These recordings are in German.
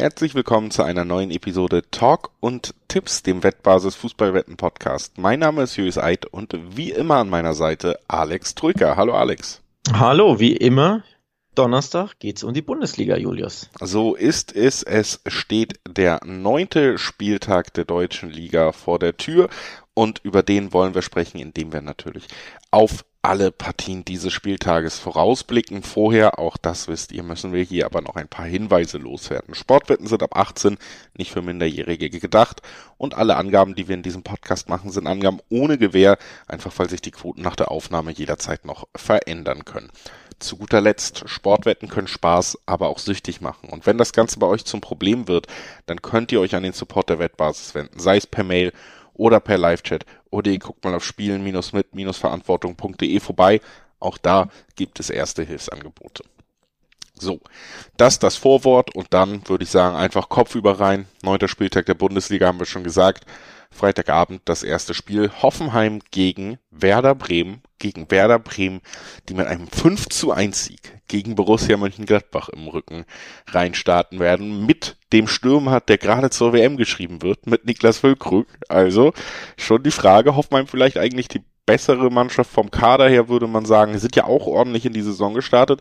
Herzlich willkommen zu einer neuen Episode Talk und Tipps, dem Wettbasis Fußballwetten Podcast. Mein Name ist Julius Eid und wie immer an meiner Seite Alex Trücker. Hallo Alex. Hallo, wie immer. Donnerstag geht's um die Bundesliga, Julius. So ist es. Es steht der neunte Spieltag der deutschen Liga vor der Tür und über den wollen wir sprechen, indem wir natürlich auf alle Partien dieses Spieltages vorausblicken. Vorher, auch das wisst ihr, müssen wir hier aber noch ein paar Hinweise loswerden. Sportwetten sind ab 18 nicht für Minderjährige gedacht und alle Angaben, die wir in diesem Podcast machen, sind Angaben ohne Gewähr, einfach weil sich die Quoten nach der Aufnahme jederzeit noch verändern können. Zu guter Letzt, Sportwetten können Spaß, aber auch süchtig machen. Und wenn das Ganze bei euch zum Problem wird, dann könnt ihr euch an den Support der Wettbasis wenden, sei es per Mail oder per Live-Chat oder ihr guckt mal auf spielen-mit-verantwortung.de vorbei. Auch da gibt es erste Hilfsangebote. So, das das Vorwort und dann würde ich sagen, einfach Kopf über rein. Neunter Spieltag der Bundesliga haben wir schon gesagt. Freitagabend das erste Spiel. Hoffenheim gegen Werder Bremen. Gegen Werder Bremen, die mit einem 5 zu 1 Sieg gegen Borussia Mönchengladbach im Rücken reinstarten werden. Mit dem Stürmer, der gerade zur WM geschrieben wird, mit Niklas Füllkrug. Also schon die Frage, Hoffenheim vielleicht eigentlich die bessere Mannschaft vom Kader her, würde man sagen. sind ja auch ordentlich in die Saison gestartet.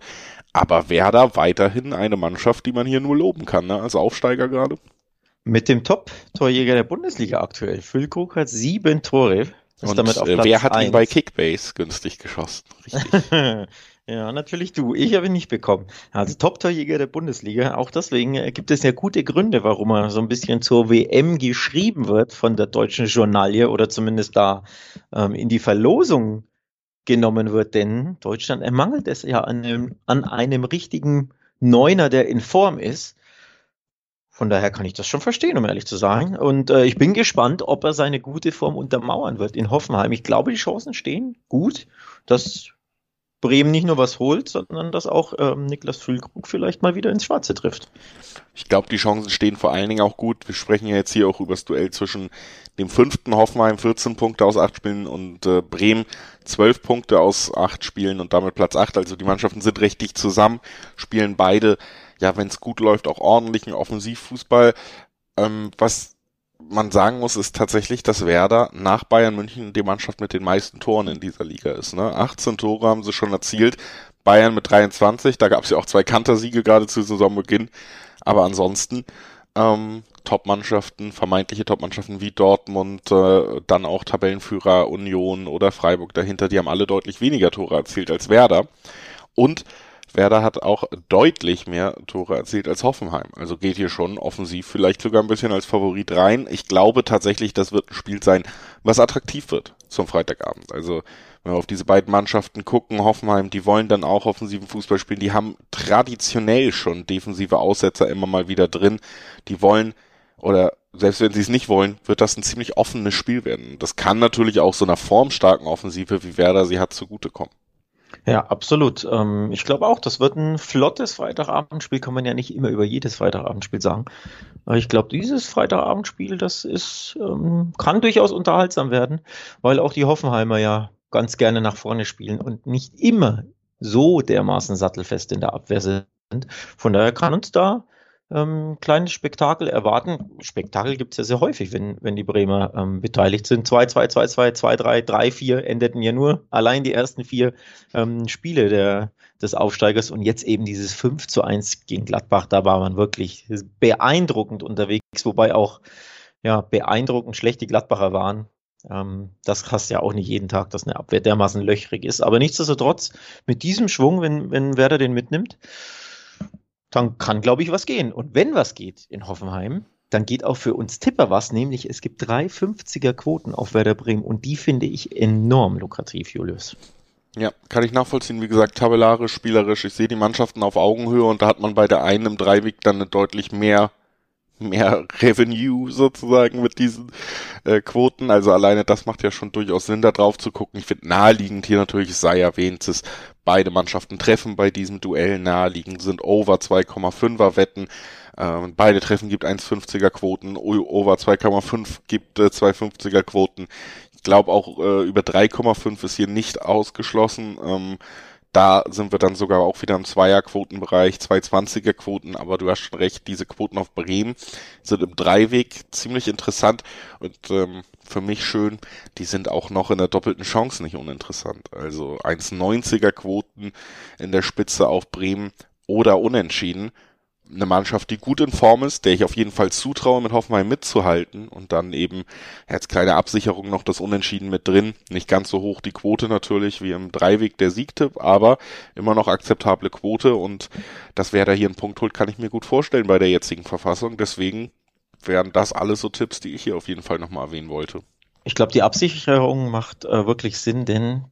Aber Werder weiterhin eine Mannschaft, die man hier nur loben kann, ne? als Aufsteiger gerade. Mit dem Top-Torjäger der Bundesliga aktuell. Füllkrug hat sieben Tore. Und äh, wer hat 1. ihn bei Kickbase günstig geschossen? Richtig. ja, natürlich du. Ich habe ihn nicht bekommen. Also Top-Torjäger der Bundesliga. Auch deswegen äh, gibt es ja gute Gründe, warum er so ein bisschen zur WM geschrieben wird von der deutschen Journalie oder zumindest da ähm, in die Verlosung genommen wird. Denn Deutschland ermangelt es ja an einem, an einem richtigen Neuner, der in Form ist. Von daher kann ich das schon verstehen, um ehrlich zu sein. Und äh, ich bin gespannt, ob er seine gute Form untermauern wird in Hoffenheim. Ich glaube, die Chancen stehen gut, dass Bremen nicht nur was holt, sondern dass auch ähm, Niklas Füllkrug vielleicht mal wieder ins Schwarze trifft. Ich glaube, die Chancen stehen vor allen Dingen auch gut. Wir sprechen ja jetzt hier auch über das Duell zwischen dem fünften Hoffenheim 14 Punkte aus acht Spielen und äh, Bremen 12 Punkte aus acht Spielen und damit Platz acht. Also die Mannschaften sind recht dicht zusammen, spielen beide ja, wenn es gut läuft, auch ordentlichen Offensivfußball. Ähm, was man sagen muss, ist tatsächlich, dass Werder nach Bayern München die Mannschaft mit den meisten Toren in dieser Liga ist. Ne? 18 Tore haben sie schon erzielt. Bayern mit 23, da gab es ja auch zwei Kantersiege gerade zu Saisonbeginn. Aber ansonsten ähm, Top-Mannschaften, vermeintliche Top-Mannschaften wie Dortmund, äh, dann auch Tabellenführer Union oder Freiburg dahinter, die haben alle deutlich weniger Tore erzielt als Werder. Und Werder hat auch deutlich mehr Tore erzielt als Hoffenheim. Also geht hier schon offensiv vielleicht sogar ein bisschen als Favorit rein. Ich glaube tatsächlich, das wird ein Spiel sein, was attraktiv wird zum Freitagabend. Also wenn wir auf diese beiden Mannschaften gucken, Hoffenheim, die wollen dann auch offensiven Fußball spielen. Die haben traditionell schon defensive Aussetzer immer mal wieder drin. Die wollen oder selbst wenn sie es nicht wollen, wird das ein ziemlich offenes Spiel werden. Das kann natürlich auch so einer formstarken Offensive wie Werder sie hat zugutekommen. Ja, absolut. Ähm, ich glaube auch, das wird ein flottes Freitagabendspiel, kann man ja nicht immer über jedes Freitagabendspiel sagen. Aber ich glaube, dieses Freitagabendspiel, das ist, ähm, kann durchaus unterhaltsam werden, weil auch die Hoffenheimer ja ganz gerne nach vorne spielen und nicht immer so dermaßen sattelfest in der Abwehr sind. Von daher kann uns da ähm, kleines Spektakel erwarten. Spektakel gibt es ja sehr häufig, wenn, wenn die Bremer ähm, beteiligt sind. 2-2, 2-2, 2-3, 3-4 endeten ja nur allein die ersten vier ähm, Spiele der, des Aufsteigers und jetzt eben dieses 5 zu 1 gegen Gladbach, da war man wirklich beeindruckend unterwegs, wobei auch ja, beeindruckend schlecht die Gladbacher waren. Ähm, das hast ja auch nicht jeden Tag, dass eine Abwehr dermaßen löchrig ist. Aber nichtsdestotrotz, mit diesem Schwung, wenn, wenn Werder den mitnimmt, dann kann, glaube ich, was gehen. Und wenn was geht in Hoffenheim, dann geht auch für uns Tipper was, nämlich es gibt drei 50er Quoten auf Werder Bremen und die finde ich enorm lukrativ, Julius. Ja, kann ich nachvollziehen. Wie gesagt, tabellarisch, spielerisch. Ich sehe die Mannschaften auf Augenhöhe und da hat man bei der einen im Dreiweg dann eine deutlich mehr mehr Revenue sozusagen mit diesen äh, Quoten. Also alleine das macht ja schon durchaus Sinn, da drauf zu gucken. Ich finde naheliegend hier natürlich, es sei erwähnt, dass beide Mannschaften treffen bei diesem Duell. Naheliegend sind Over 2,5er Wetten. Ähm, beide Treffen gibt 1,50er Quoten. Over 2,5 gibt äh, 2,50er Quoten. Ich glaube auch äh, über 3,5 ist hier nicht ausgeschlossen. Ähm, Da sind wir dann sogar auch wieder im Zweierquotenbereich, 220er Quoten, aber du hast schon recht, diese Quoten auf Bremen sind im Dreiweg ziemlich interessant und ähm, für mich schön, die sind auch noch in der doppelten Chance nicht uninteressant. Also 1,90er Quoten in der Spitze auf Bremen oder unentschieden eine Mannschaft, die gut in Form ist, der ich auf jeden Fall zutraue, mit Hoffenheim mitzuhalten und dann eben jetzt kleine Absicherung noch das Unentschieden mit drin. Nicht ganz so hoch die Quote natürlich wie im Dreiweg der Siegtipp, aber immer noch akzeptable Quote und dass wer da hier einen Punkt holt, kann ich mir gut vorstellen bei der jetzigen Verfassung. Deswegen wären das alles so Tipps, die ich hier auf jeden Fall nochmal erwähnen wollte. Ich glaube, die Absicherung macht äh, wirklich Sinn, denn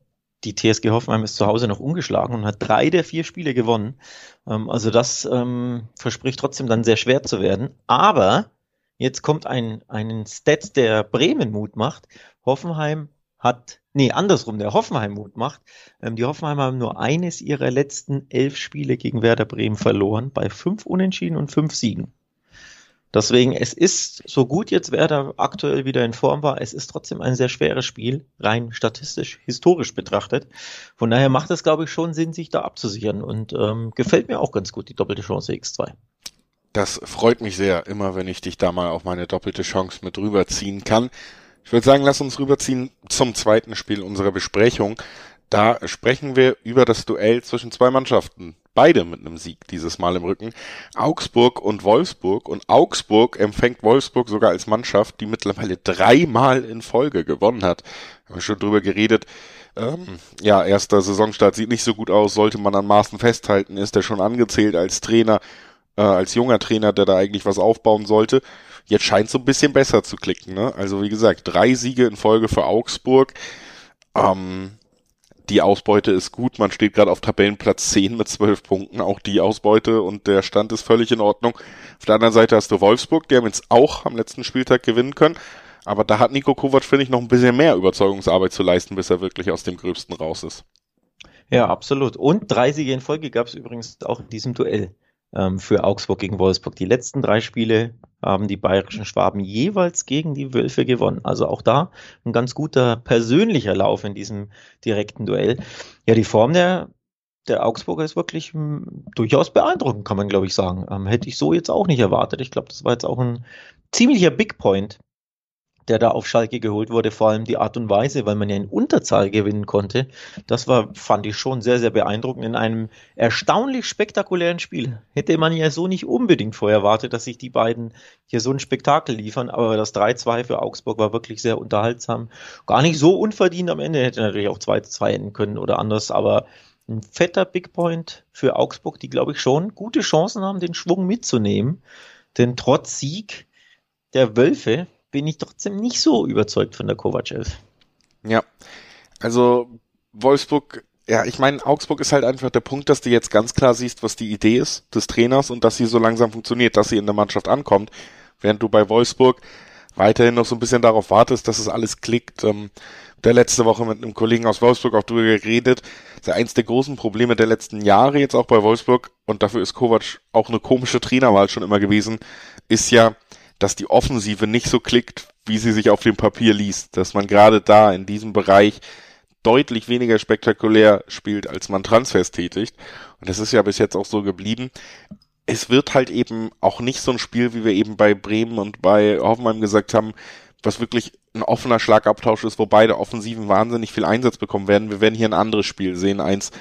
die TSG Hoffenheim ist zu Hause noch ungeschlagen und hat drei der vier Spiele gewonnen. Ähm, also das ähm, verspricht trotzdem dann sehr schwer zu werden. Aber jetzt kommt ein, ein Stat, der Bremen Mut macht. Hoffenheim hat, nee, andersrum, der Hoffenheim Mut macht. Ähm, die Hoffenheim haben nur eines ihrer letzten elf Spiele gegen Werder Bremen verloren, bei fünf Unentschieden und fünf Siegen. Deswegen, es ist so gut jetzt Werder aktuell wieder in Form war, es ist trotzdem ein sehr schweres Spiel, rein statistisch, historisch betrachtet. Von daher macht es, glaube ich, schon Sinn, sich da abzusichern und ähm, gefällt mir auch ganz gut, die doppelte Chance X2. Das freut mich sehr, immer wenn ich dich da mal auf meine doppelte Chance mit rüberziehen kann. Ich würde sagen, lass uns rüberziehen zum zweiten Spiel unserer Besprechung. Da sprechen wir über das Duell zwischen zwei Mannschaften. Beide mit einem Sieg dieses Mal im Rücken. Augsburg und Wolfsburg. Und Augsburg empfängt Wolfsburg sogar als Mannschaft, die mittlerweile dreimal in Folge gewonnen hat. Haben wir schon drüber geredet. Ähm, ja, erster Saisonstart sieht nicht so gut aus, sollte man an Maßen festhalten, ist er schon angezählt als Trainer, äh, als junger Trainer, der da eigentlich was aufbauen sollte. Jetzt scheint so ein bisschen besser zu klicken, ne? Also wie gesagt, drei Siege in Folge für Augsburg. Ähm, die Ausbeute ist gut. Man steht gerade auf Tabellenplatz 10 mit 12 Punkten. Auch die Ausbeute und der Stand ist völlig in Ordnung. Auf der anderen Seite hast du Wolfsburg, die haben jetzt auch am letzten Spieltag gewinnen können. Aber da hat Nico Kovac, finde ich, noch ein bisschen mehr Überzeugungsarbeit zu leisten, bis er wirklich aus dem Gröbsten raus ist. Ja, absolut. Und drei Siege in Folge gab es übrigens auch in diesem Duell ähm, für Augsburg gegen Wolfsburg. Die letzten drei Spiele haben die bayerischen Schwaben jeweils gegen die Wölfe gewonnen. Also auch da ein ganz guter persönlicher Lauf in diesem direkten Duell. Ja, die Form der, der Augsburger ist wirklich m, hm, durchaus beeindruckend, kann man glaube ich sagen. Ähm, hätte ich so jetzt auch nicht erwartet. Ich glaube, das war jetzt auch ein ziemlicher Big Point der da auf Schalke geholt wurde, vor allem die Art und Weise, weil man ja in Unterzahl gewinnen konnte. Das war, fand ich schon sehr, sehr beeindruckend in einem erstaunlich spektakulären Spiel. Hätte man ja so nicht unbedingt vorher erwartet, dass sich die beiden hier so ein Spektakel liefern, aber das 3-2 für Augsburg war wirklich sehr unterhaltsam. Gar nicht so unverdient am Ende, hätte natürlich auch 2-2 enden können oder anders, aber ein fetter Big Point für Augsburg, die glaube ich schon gute Chancen haben, den Schwung mitzunehmen. Denn trotz Sieg der Wölfe bin ich trotzdem nicht so überzeugt von der Kovacev. Ja, also Wolfsburg, ja, ich meine, Augsburg ist halt einfach der Punkt, dass du jetzt ganz klar siehst, was die Idee ist des Trainers und dass sie so langsam funktioniert, dass sie in der Mannschaft ankommt, während du bei Wolfsburg weiterhin noch so ein bisschen darauf wartest, dass es alles klickt. Ähm, der letzte Woche mit einem Kollegen aus Wolfsburg auch drüber geredet. Das ist eins der großen Probleme der letzten Jahre jetzt auch bei Wolfsburg und dafür ist Kovac auch eine komische Trainerwahl schon immer gewesen, ist ja, dass die Offensive nicht so klickt, wie sie sich auf dem Papier liest. Dass man gerade da in diesem Bereich deutlich weniger spektakulär spielt, als man Transfers tätigt. Und das ist ja bis jetzt auch so geblieben. Es wird halt eben auch nicht so ein Spiel, wie wir eben bei Bremen und bei Hoffenheim gesagt haben, was wirklich ein offener Schlagabtausch ist, wo beide Offensiven wahnsinnig viel Einsatz bekommen werden. Wir werden hier ein anderes Spiel sehen, eins,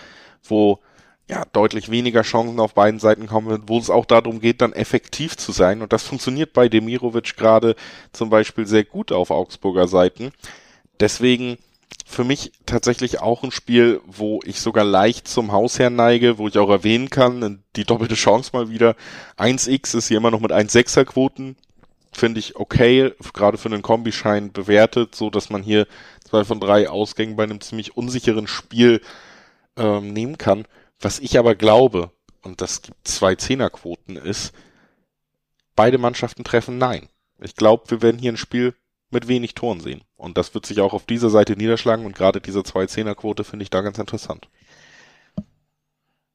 wo ja, deutlich weniger Chancen auf beiden Seiten kommen, wo es auch darum geht, dann effektiv zu sein. Und das funktioniert bei Demirovic gerade zum Beispiel sehr gut auf Augsburger Seiten. Deswegen für mich tatsächlich auch ein Spiel, wo ich sogar leicht zum Hausherrn neige, wo ich auch erwähnen kann, die doppelte Chance mal wieder. 1x ist hier immer noch mit 1,6er Quoten. Finde ich okay, gerade für einen Kombischein bewertet, so dass man hier zwei von drei Ausgängen bei einem ziemlich unsicheren Spiel ähm, nehmen kann. Was ich aber glaube, und das gibt zwei Zehnerquoten, ist, beide Mannschaften treffen Nein. Ich glaube, wir werden hier ein Spiel mit wenig Toren sehen. Und das wird sich auch auf dieser Seite niederschlagen. Und gerade diese zwei Zehnerquote finde ich da ganz interessant.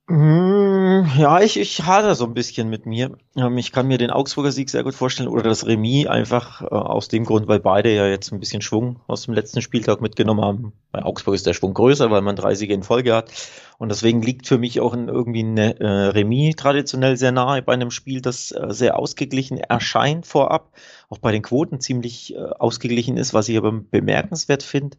Ähm, ja, ich, ich hader so ein bisschen mit mir. Ähm, ich kann mir den Augsburger Sieg sehr gut vorstellen oder das Remis einfach äh, aus dem Grund, weil beide ja jetzt ein bisschen Schwung aus dem letzten Spieltag mitgenommen haben. Bei Augsburg ist der Schwung größer, weil man drei Siege in Folge hat. Und deswegen liegt für mich auch irgendwie ein äh, Remis traditionell sehr nahe bei einem Spiel, das äh, sehr ausgeglichen erscheint vorab. Auch bei den Quoten ziemlich ausgeglichen ist, was ich aber bemerkenswert finde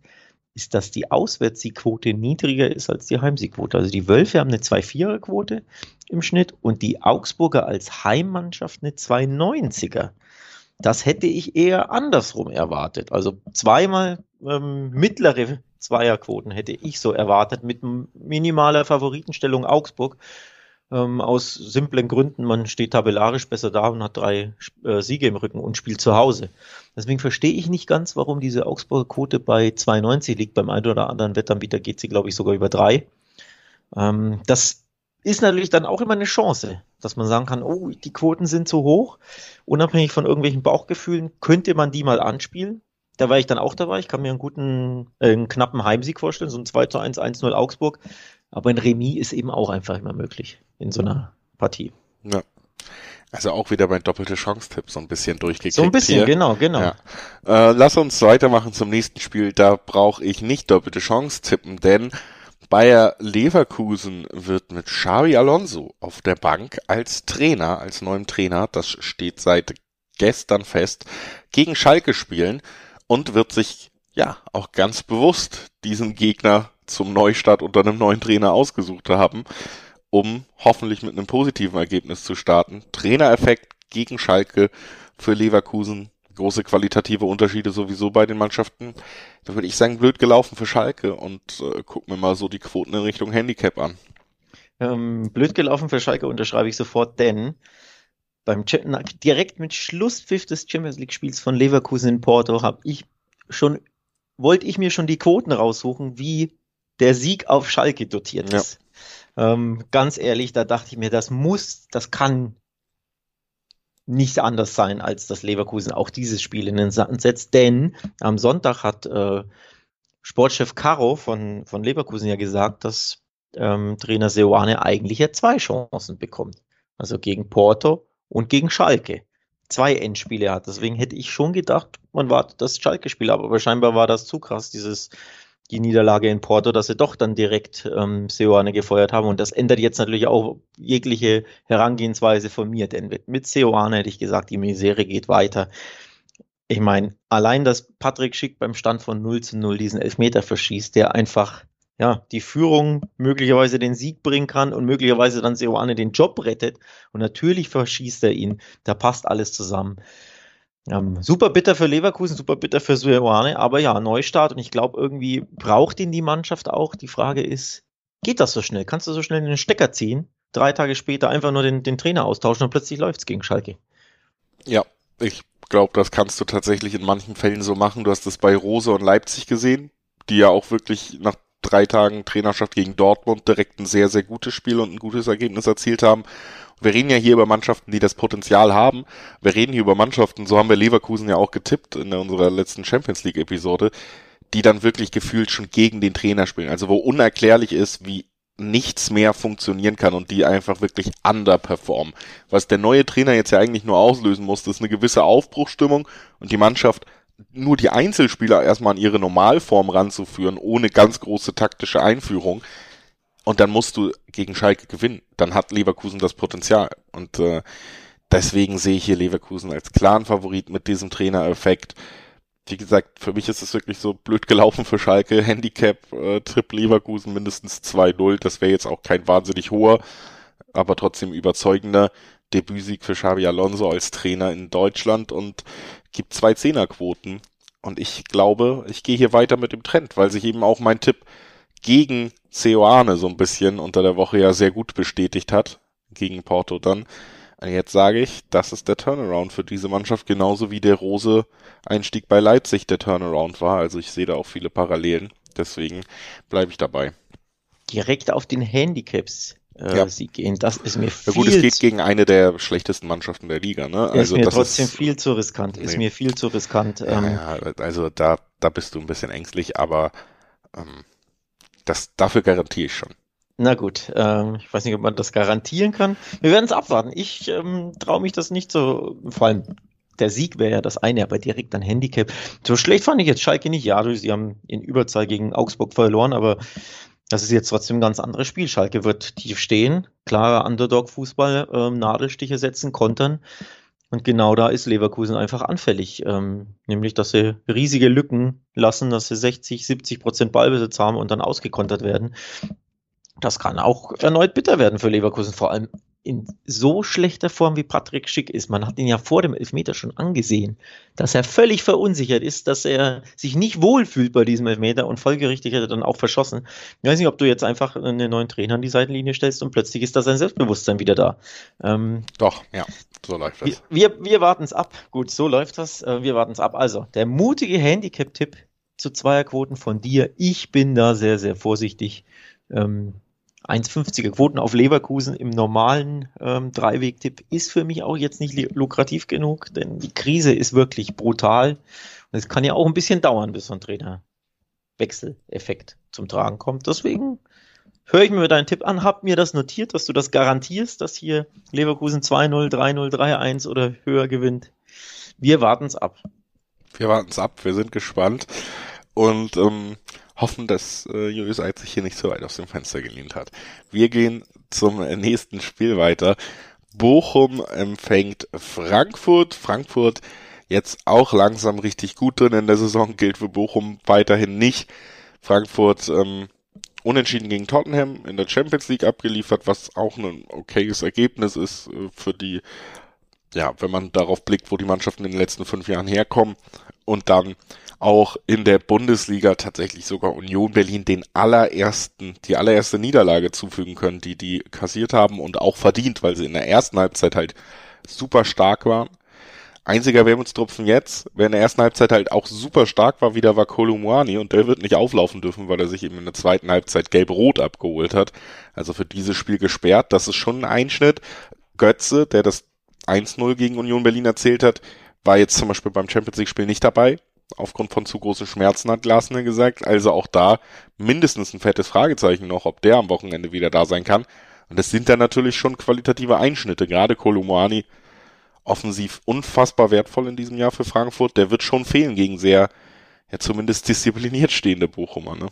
ist, dass die Auswärtssiegquote niedriger ist als die Heimsiegquote. Also die Wölfe haben eine 2-4er-Quote im Schnitt und die Augsburger als Heimmannschaft eine 2-90er. Das hätte ich eher andersrum erwartet. Also zweimal ähm, mittlere Zweierquoten hätte ich so erwartet mit minimaler Favoritenstellung Augsburg ähm, aus simplen Gründen. Man steht tabellarisch besser da und hat drei äh, Siege im Rücken und spielt zu Hause. Deswegen verstehe ich nicht ganz, warum diese Augsburger Quote bei 2,90 liegt. Beim einen oder anderen Wettanbieter geht sie, glaube ich, sogar über drei. Ähm, das ist natürlich dann auch immer eine Chance, dass man sagen kann, oh, die Quoten sind zu hoch. Unabhängig von irgendwelchen Bauchgefühlen könnte man die mal anspielen. Da war ich dann auch dabei. Ich kann mir einen guten, äh, einen knappen Heimsieg vorstellen, so ein 2 zu 1, 1-0 Augsburg. Aber ein Remis ist eben auch einfach immer möglich in so einer Partie. Ja. Also auch wieder mein doppelte Chance-Tipp so ein bisschen durchgekriegt. So ein bisschen, hier. genau, genau. Ja. Äh, lass uns weitermachen zum nächsten Spiel. Da brauche ich nicht doppelte Chance tippen, denn Bayer Leverkusen wird mit Xavi Alonso auf der Bank als Trainer, als neuem Trainer, das steht seit gestern fest, gegen Schalke spielen und wird sich ja auch ganz bewusst diesen Gegner zum Neustart unter einem neuen Trainer ausgesucht haben, um hoffentlich mit einem positiven Ergebnis zu starten. Trainereffekt gegen Schalke für Leverkusen. Große qualitative Unterschiede sowieso bei den Mannschaften. Da würde ich sagen, blöd gelaufen für Schalke und äh, gucken wir mal so die Quoten in Richtung Handicap an. Ähm, blöd gelaufen für Schalke unterschreibe ich sofort, denn beim direkt mit Schlusspfiff des Champions League Spiels von Leverkusen in Porto habe ich schon wollte ich mir schon die Quoten raussuchen, wie der Sieg auf Schalke dotiert ist. Ja. Ähm, ganz ehrlich, da dachte ich mir, das muss, das kann nicht anders sein, als dass Leverkusen auch dieses Spiel in den Sand setzt, denn am Sonntag hat äh, Sportchef Caro von, von Leverkusen ja gesagt, dass ähm, Trainer Seoane eigentlich ja zwei Chancen bekommt. Also gegen Porto und gegen Schalke. Zwei Endspiele hat. Deswegen hätte ich schon gedacht, man wartet das Schalke-Spiel ab, aber scheinbar war das zu krass, dieses die Niederlage in Porto, dass sie doch dann direkt ähm, Seoane gefeuert haben. Und das ändert jetzt natürlich auch jegliche Herangehensweise von mir, denn mit, Seoane hätte ich gesagt, die Misere geht weiter. Ich meine, allein, dass Patrick Schick beim Stand von 0 zu 0 diesen Elfmeter verschießt, der einfach ja, die Führung möglicherweise den Sieg bringen kann und möglicherweise dann Seoane den Job rettet. Und natürlich verschießt er ihn. Da passt alles zusammen. Ähm, super bitter für Leverkusen, super bitter für Suewane, aber ja, Neustart und ich glaube, irgendwie braucht ihn die Mannschaft auch. Die Frage ist, geht das so schnell? Kannst du so schnell den Stecker ziehen? Drei Tage später einfach nur den, den Trainer austauschen und plötzlich läuft es gegen Schalke. Ja, ich glaube, das kannst du tatsächlich in manchen Fällen so machen. Du hast es bei Rose und Leipzig gesehen, die ja auch wirklich nach drei Tagen Trainerschaft gegen Dortmund direkt ein sehr, sehr gutes Spiel und ein gutes Ergebnis erzielt haben. Wir reden ja hier über Mannschaften, die das Potenzial haben. Wir reden hier über Mannschaften, so haben wir Leverkusen ja auch getippt in unserer letzten Champions League Episode, die dann wirklich gefühlt schon gegen den Trainer spielen. Also wo unerklärlich ist, wie nichts mehr funktionieren kann und die einfach wirklich underperformen. Was der neue Trainer jetzt ja eigentlich nur auslösen muss, ist eine gewisse Aufbruchstimmung und die Mannschaft nur die Einzelspieler erstmal an ihre Normalform ranzuführen, ohne ganz große taktische Einführung. Und dann musst du gegen Schalke gewinnen. Dann hat Leverkusen das Potenzial. Und äh, deswegen sehe ich hier Leverkusen als klaren Favorit mit diesem Trainereffekt. Wie gesagt, für mich ist es wirklich so blöd gelaufen für Schalke. Handicap, äh, Trip Leverkusen mindestens 2-0. Das wäre jetzt auch kein wahnsinnig hoher, aber trotzdem überzeugender Debütsieg für Xavi Alonso als Trainer in Deutschland und gibt zwei Zehnerquoten. Und ich glaube, ich gehe hier weiter mit dem Trend, weil sich eben auch mein Tipp gegen Ceoane so ein bisschen unter der Woche ja sehr gut bestätigt hat, gegen Porto dann. Jetzt sage ich, das ist der Turnaround für diese Mannschaft, genauso wie der Rose-Einstieg bei Leipzig der Turnaround war. Also ich sehe da auch viele Parallelen. Deswegen bleibe ich dabei. Direkt auf den Handicaps äh, ja. Sieg gehen. Das ist mir viel. Ja gut, es geht gegen eine der schlechtesten Mannschaften der Liga, ne? Also ist mir trotzdem ist, viel zu riskant. Ist nee. mir viel zu riskant. Ähm, ja, also da, da bist du ein bisschen ängstlich, aber ähm, das, dafür garantiere ich schon. Na gut, ähm, ich weiß nicht, ob man das garantieren kann. Wir werden es abwarten. Ich ähm, traue mich das nicht so, vor allem der Sieg wäre ja das eine, aber direkt ein Handicap. So schlecht fand ich jetzt Schalke nicht. Ja, sie haben in Überzahl gegen Augsburg verloren, aber das ist jetzt trotzdem ein ganz anderes Spiel. Schalke wird tief stehen, klarer Underdog-Fußball, ähm, Nadelstiche setzen, kontern. Und genau da ist Leverkusen einfach anfällig. Ähm, nämlich, dass sie riesige Lücken lassen, dass sie 60, 70 Prozent Ballbesitz haben und dann ausgekontert werden. Das kann auch erneut bitter werden für Leverkusen, vor allem in so schlechter Form wie Patrick Schick ist. Man hat ihn ja vor dem Elfmeter schon angesehen, dass er völlig verunsichert ist, dass er sich nicht wohlfühlt bei diesem Elfmeter und folgerichtig hat er dann auch verschossen. Ich weiß nicht, ob du jetzt einfach einen neuen Trainer an die Seitenlinie stellst und plötzlich ist da sein Selbstbewusstsein wieder da. Ähm, Doch, ja, so läuft das. Wir, wir, wir warten es ab. Gut, so läuft das. Äh, wir warten es ab. Also, der mutige Handicap-Tipp zu Zweierquoten von dir. Ich bin da sehr, sehr vorsichtig. Ähm, 1,50er Quoten auf Leverkusen im normalen ähm, Dreiweg-Tipp ist für mich auch jetzt nicht lukrativ genug, denn die Krise ist wirklich brutal. Und es kann ja auch ein bisschen dauern, bis so ein Trainerwechseleffekt zum Tragen kommt. Deswegen höre ich mir deinen Tipp an, hab mir das notiert, dass du das garantierst, dass hier Leverkusen 2-0, 3-0, 3-1 oder höher gewinnt. Wir warten es ab. Wir warten es ab, wir sind gespannt. Und ähm, hoffen, dass äh, Julius Eid sich hier nicht so weit aus dem Fenster gelehnt hat. Wir gehen zum nächsten Spiel weiter. Bochum empfängt Frankfurt. Frankfurt jetzt auch langsam richtig gut drin in der Saison, gilt für Bochum weiterhin nicht. Frankfurt ähm, unentschieden gegen Tottenham in der Champions League abgeliefert, was auch ein okayes Ergebnis ist äh, für die, ja, wenn man darauf blickt, wo die Mannschaften in den letzten fünf Jahren herkommen. Und dann auch in der Bundesliga tatsächlich sogar Union Berlin den allerersten, die allererste Niederlage zufügen können, die die kassiert haben und auch verdient, weil sie in der ersten Halbzeit halt super stark waren. Einziger Wermutstropfen jetzt, wer in der ersten Halbzeit halt auch super stark war, wieder war Kolumwani und der wird nicht auflaufen dürfen, weil er sich eben in der zweiten Halbzeit gelb-rot abgeholt hat. Also für dieses Spiel gesperrt. Das ist schon ein Einschnitt. Götze, der das 1-0 gegen Union Berlin erzählt hat, war jetzt zum Beispiel beim Champions League Spiel nicht dabei aufgrund von zu großen Schmerzen, hat Glasner gesagt. Also auch da mindestens ein fettes Fragezeichen noch, ob der am Wochenende wieder da sein kann. Und das sind dann natürlich schon qualitative Einschnitte. Gerade Kolumani offensiv unfassbar wertvoll in diesem Jahr für Frankfurt. Der wird schon fehlen gegen sehr, ja zumindest diszipliniert stehende Bochumer. Ne?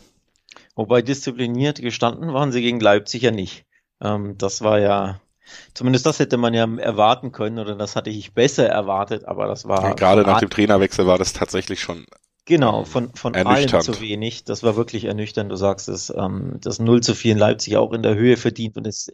Wobei diszipliniert gestanden waren sie gegen Leipzig ja nicht. Ähm, das war ja Zumindest das hätte man ja erwarten können oder das hatte ich besser erwartet, aber das war. Ja, gerade nach dem Trainerwechsel war das tatsächlich schon. Genau, von, von allen zu wenig. Das war wirklich ernüchternd. Du sagst es, ähm, das 0 zu 4 in Leipzig auch in der Höhe verdient und es,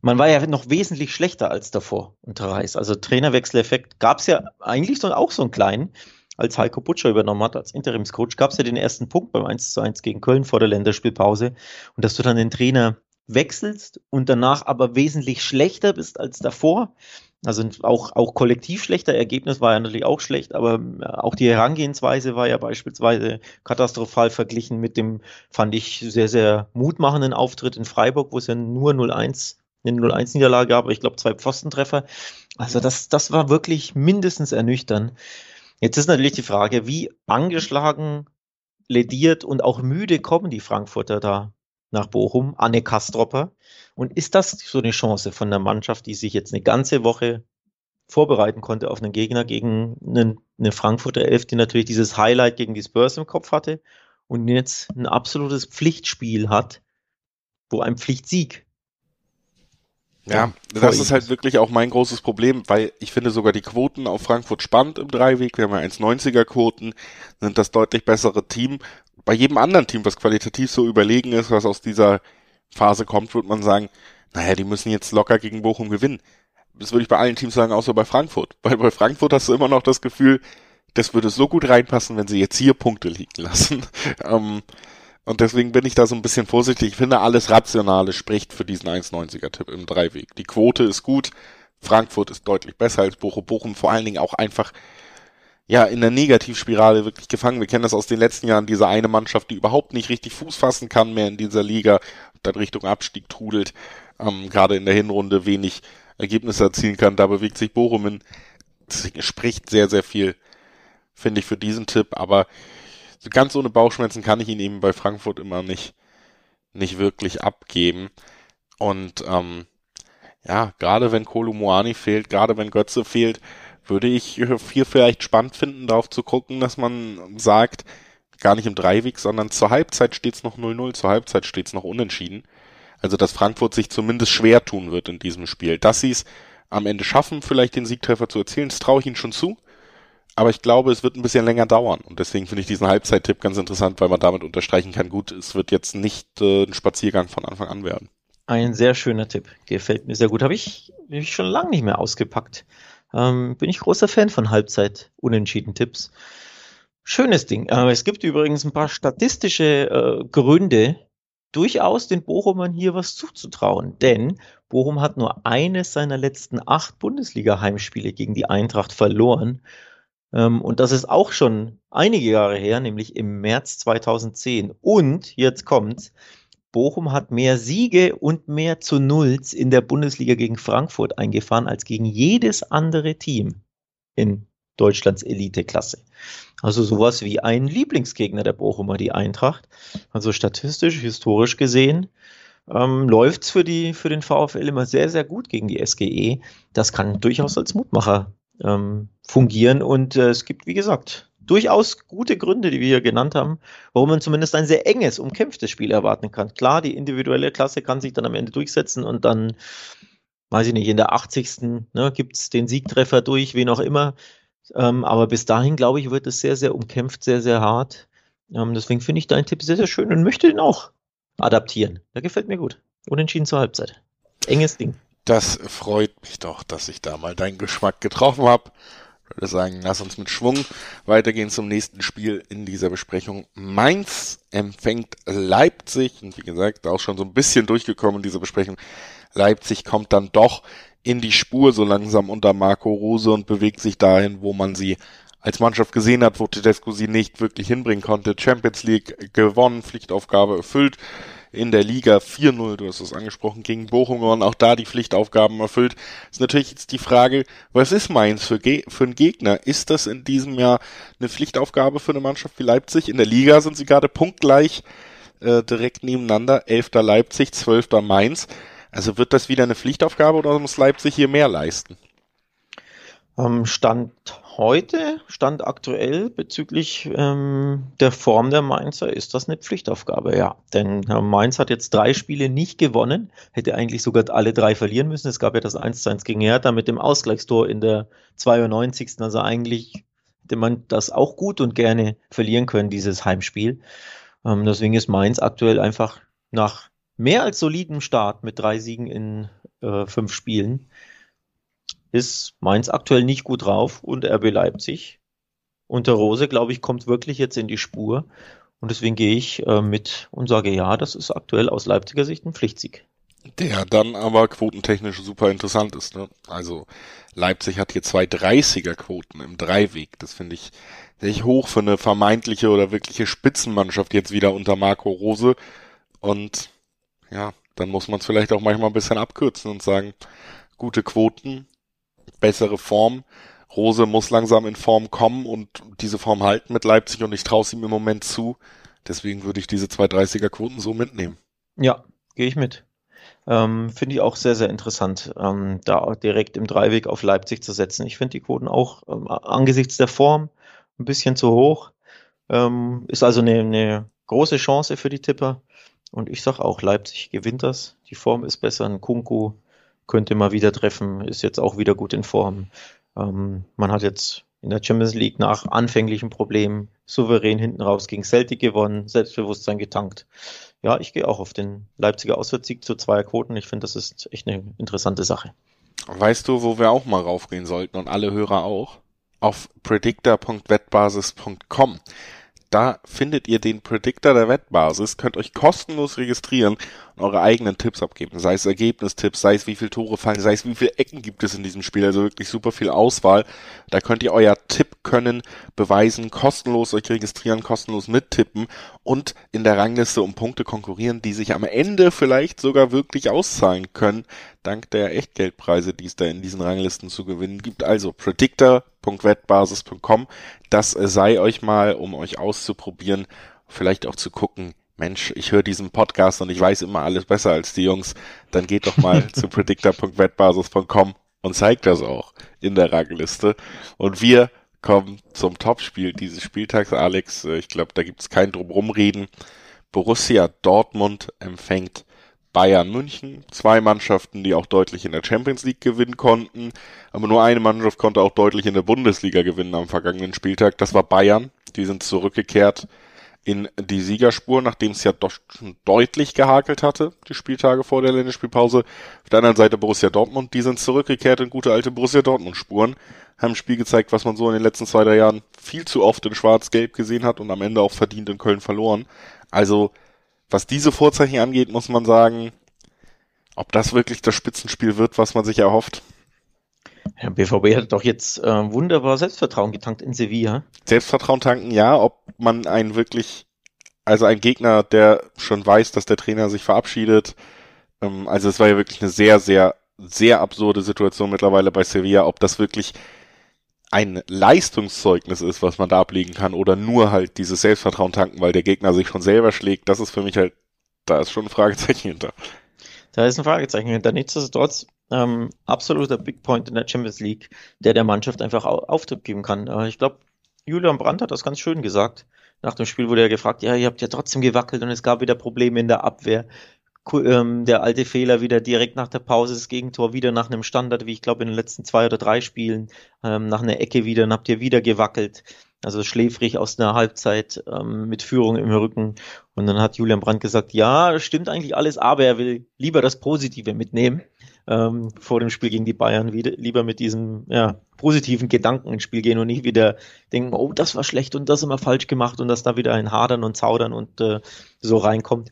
man war ja noch wesentlich schlechter als davor unter Reis. Also Trainerwechseleffekt gab es ja eigentlich so, auch so einen kleinen. Als Heiko Butcher übernommen hat, als Interimscoach, gab es ja den ersten Punkt beim 1 zu 1 gegen Köln vor der Länderspielpause. Und dass du dann den Trainer wechselst und danach aber wesentlich schlechter bist als davor. Also auch, auch kollektiv schlechter. Ergebnis war ja natürlich auch schlecht, aber äh, auch die Herangehensweise war ja beispielsweise katastrophal verglichen mit dem, fand ich, sehr, sehr mutmachenden Auftritt in Freiburg, wo es ja nur 0-1, eine 0-1-Niederlage gab, aber ich glaube zwei Pfostentreffer. Also das, das war wirklich mindestens ernüchternd. Jetzt ist natürlich die Frage, wie angeschlagen, lediert und auch müde kommen die Frankfurter da nach Bochum, Anne Kastropper. Und ist das so eine Chance von der Mannschaft, die sich jetzt eine ganze Woche vorbereiten konnte auf einen Gegner gegen einen, eine Frankfurter Elf, die natürlich dieses Highlight gegen die Spurs im Kopf hatte und jetzt ein absolutes Pflichtspiel hat, wo ein Pflichtsieg ja, das ist halt wirklich auch mein großes Problem, weil ich finde sogar die Quoten auf Frankfurt spannend im Dreiweg. Wir haben ja 1,90er Quoten, sind das deutlich bessere Team bei jedem anderen Team, was qualitativ so überlegen ist, was aus dieser Phase kommt, würde man sagen, naja, die müssen jetzt locker gegen Bochum gewinnen. Das würde ich bei allen Teams sagen, außer bei Frankfurt. Weil bei Frankfurt hast du immer noch das Gefühl, das würde so gut reinpassen, wenn sie jetzt hier Punkte liegen lassen. ähm, und deswegen bin ich da so ein bisschen vorsichtig. Ich finde, alles Rationale spricht für diesen 1,90er-Tipp im Dreiweg. Die Quote ist gut. Frankfurt ist deutlich besser als Bochum. Bochum vor allen Dingen auch einfach ja in der Negativspirale wirklich gefangen. Wir kennen das aus den letzten Jahren, diese eine Mannschaft, die überhaupt nicht richtig Fuß fassen kann mehr in dieser Liga, dann Richtung Abstieg trudelt, ähm, gerade in der Hinrunde wenig Ergebnisse erzielen kann. Da bewegt sich Bochum in, deswegen spricht sehr, sehr viel, finde ich, für diesen Tipp, aber ganz ohne Bauchschmerzen kann ich ihn eben bei Frankfurt immer nicht, nicht wirklich abgeben. Und ähm, ja, gerade wenn Kolumuani fehlt, gerade wenn Götze fehlt, würde ich hier vielleicht spannend finden, darauf zu gucken, dass man sagt, gar nicht im Dreiweg, sondern zur Halbzeit steht's noch 0-0, zur Halbzeit steht's noch unentschieden. Also dass Frankfurt sich zumindest schwer tun wird in diesem Spiel. Dass sie es am Ende schaffen, vielleicht den Siegtreffer zu erzielen, das traue ich ihnen schon zu. Aber ich glaube, es wird ein bisschen länger dauern. Und deswegen finde ich diesen Halbzeittipp ganz interessant, weil man damit unterstreichen kann, gut, es wird jetzt nicht äh, ein Spaziergang von Anfang an werden. Ein sehr schöner Tipp. Gefällt mir sehr gut. Habe ich, hab ich schon lange nicht mehr ausgepackt. Ähm, bin ich großer Fan von Halbzeit-Unentschieden-Tipps. Schönes Ding. Äh, es gibt übrigens ein paar statistische äh, Gründe, durchaus den Bochumern hier was zuzutrauen. Denn Bochum hat nur eines seiner letzten acht Bundesliga-Heimspiele gegen die Eintracht verloren. Ähm, und das ist auch schon einige Jahre her, nämlich im März 2010. Und jetzt kommt's. Bochum hat mehr Siege und mehr zu Nulls in der Bundesliga gegen Frankfurt eingefahren als gegen jedes andere Team in Deutschlands Eliteklasse. Also sowas wie ein Lieblingsgegner der Bochumer, die Eintracht. Also statistisch, historisch gesehen, ähm, läuft es für, für den VfL immer sehr, sehr gut gegen die SGE. Das kann durchaus als Mutmacher ähm, fungieren und äh, es gibt, wie gesagt, durchaus gute Gründe, die wir hier genannt haben, warum man zumindest ein sehr enges, umkämpftes Spiel erwarten kann. Klar, die individuelle Klasse kann sich dann am Ende durchsetzen und dann, weiß ich nicht, in der 80. Ne, gibt es den Siegtreffer durch, wen auch immer. Ähm, aber bis dahin, glaube ich, wird es sehr, sehr umkämpft, sehr, sehr hart. Ähm, deswegen finde ich deinen Tipp sehr, sehr schön und möchte den auch adaptieren. Der gefällt mir gut. Unentschieden zur Halbzeit. Enges Ding. Das freut mich doch, dass ich da mal deinen Geschmack getroffen habe. Ich würde sagen, lass uns mit Schwung weitergehen zum nächsten Spiel in dieser Besprechung. Mainz empfängt Leipzig und wie gesagt, auch schon so ein bisschen durchgekommen in dieser Besprechung. Leipzig kommt dann doch in die Spur so langsam unter Marco Rose und bewegt sich dahin, wo man sie als Mannschaft gesehen hat, wo Tedesco sie nicht wirklich hinbringen konnte. Champions League gewonnen, Pflichtaufgabe erfüllt. In der Liga 4-0, du hast es angesprochen, gegen Bochum und auch da die Pflichtaufgaben erfüllt. Ist natürlich jetzt die Frage, was ist Mainz für, Ge für ein Gegner? Ist das in diesem Jahr eine Pflichtaufgabe für eine Mannschaft wie Leipzig? In der Liga sind sie gerade punktgleich äh, direkt nebeneinander. 11. Leipzig, 12. Mainz. Also wird das wieder eine Pflichtaufgabe oder muss Leipzig hier mehr leisten? Ähm, Stand heute, Stand aktuell bezüglich ähm, der Form der Mainzer ist das eine Pflichtaufgabe, ja. Denn äh, Mainz hat jetzt drei Spiele nicht gewonnen, hätte eigentlich sogar alle drei verlieren müssen. Es gab ja das 1-1 gegen Hertha mit dem Ausgleichstor in der 92. Also eigentlich hätte man das auch gut und gerne verlieren können, dieses Heimspiel. Ähm, deswegen ist Mainz aktuell einfach nach mehr als soliden Start mit drei Siegen in äh, fünf Spielen ist Mainz aktuell nicht gut drauf und RB Leipzig unter Rose, glaube ich, kommt wirklich jetzt in die Spur. Und deswegen gehe ich äh, mit und sage ja, das ist aktuell aus Leipziger Sicht ein Pflichtsieg. Der dann aber quotentechnisch super interessant ist. Ne? Also Leipzig hat hier zwei 30er Quoten im Dreiweg. Das finde ich sehr hoch für eine vermeintliche oder wirkliche Spitzenmannschaft jetzt wieder unter Marco Rose. Und ja, dann muss man es vielleicht auch manchmal ein bisschen abkürzen und sagen, gute Quoten, bessere Form. Rose muss langsam in Form kommen und diese Form halten mit Leipzig und ich traue es ihm im Moment zu. Deswegen würde ich diese 230er Quoten so mitnehmen. Ja, gehe ich mit. Ähm, finde ich auch sehr, sehr interessant, ähm, da direkt im Dreiweg auf Leipzig zu setzen. Ich finde die Quoten auch ähm, angesichts der Form ein bisschen zu hoch. Ähm, ist also eine, eine große Chance für die Tipper. Und ich sag auch, Leipzig gewinnt das. Die Form ist besser. Ein Kunku könnte mal wieder treffen, ist jetzt auch wieder gut in Form. Ähm, man hat jetzt in der Champions League nach anfänglichen Problemen souverän hinten raus gegen Celtic gewonnen, Selbstbewusstsein getankt. Ja, ich gehe auch auf den Leipziger Auswärtssieg zu zweier Quoten. Ich finde, das ist echt eine interessante Sache. Weißt du, wo wir auch mal raufgehen sollten und alle Hörer auch? Auf predictor.wettbasis.com. Da findet ihr den Predictor der Wettbasis, könnt euch kostenlos registrieren und eure eigenen Tipps abgeben. Sei es Ergebnistipps, sei es wie viele Tore fallen, sei es wie viele Ecken gibt es in diesem Spiel. Also wirklich super viel Auswahl. Da könnt ihr euer Tipp können beweisen, kostenlos euch registrieren, kostenlos mittippen und in der Rangliste um Punkte konkurrieren, die sich am Ende vielleicht sogar wirklich auszahlen können, dank der Echtgeldpreise, die es da in diesen Ranglisten zu gewinnen gibt. Also predictor.wettbasis.com. Das sei euch mal, um euch auszuprobieren, vielleicht auch zu gucken, Mensch, ich höre diesen Podcast und ich weiß immer alles besser als die Jungs, dann geht doch mal zu predictor.wettbasis.com und zeigt das auch in der Rangliste. Und wir kommen zum Topspiel dieses Spieltags, Alex. Ich glaube, da gibt es kein Drumrumreden. Borussia Dortmund empfängt Bayern München. Zwei Mannschaften, die auch deutlich in der Champions League gewinnen konnten. Aber nur eine Mannschaft konnte auch deutlich in der Bundesliga gewinnen am vergangenen Spieltag. Das war Bayern. Die sind zurückgekehrt in die Siegerspur, nachdem es ja doch schon deutlich gehakelt hatte, die Spieltage vor der Länderspielpause. Auf der anderen Seite Borussia Dortmund, die sind zurückgekehrt in gute alte Borussia Dortmund Spuren, haben Spiel gezeigt, was man so in den letzten zwei, drei Jahren viel zu oft in Schwarz-Gelb gesehen hat und am Ende auch verdient in Köln verloren. Also, was diese Vorzeichen angeht, muss man sagen, ob das wirklich das Spitzenspiel wird, was man sich erhofft. Ja, BVB hat doch jetzt äh, wunderbar Selbstvertrauen getankt in Sevilla. Selbstvertrauen tanken, ja. Ob man einen wirklich, also ein Gegner, der schon weiß, dass der Trainer sich verabschiedet. Ähm, also es war ja wirklich eine sehr, sehr, sehr absurde Situation mittlerweile bei Sevilla. Ob das wirklich ein Leistungszeugnis ist, was man da ablegen kann, oder nur halt dieses Selbstvertrauen tanken, weil der Gegner sich schon selber schlägt, das ist für mich halt, da ist schon ein Fragezeichen hinter. Da ist ein Fragezeichen hinter. Nichtsdestotrotz ähm, absoluter Big Point in der Champions League, der der Mannschaft einfach Auftritt geben kann. Äh, ich glaube, Julian Brandt hat das ganz schön gesagt. Nach dem Spiel wurde er gefragt, ja, ihr habt ja trotzdem gewackelt und es gab wieder Probleme in der Abwehr. Ähm, der alte Fehler wieder direkt nach der Pause, das Gegentor wieder nach einem Standard, wie ich glaube in den letzten zwei oder drei Spielen, ähm, nach einer Ecke wieder, dann habt ihr wieder gewackelt. Also schläfrig aus einer Halbzeit ähm, mit Führung im Rücken. Und dann hat Julian Brandt gesagt, ja, stimmt eigentlich alles, aber er will lieber das Positive mitnehmen ähm, vor dem Spiel gegen die Bayern wieder, lieber mit diesem ja, positiven Gedanken ins Spiel gehen und nicht wieder denken, oh, das war schlecht und das immer falsch gemacht und dass da wieder ein Hadern und Zaudern und äh, so reinkommt.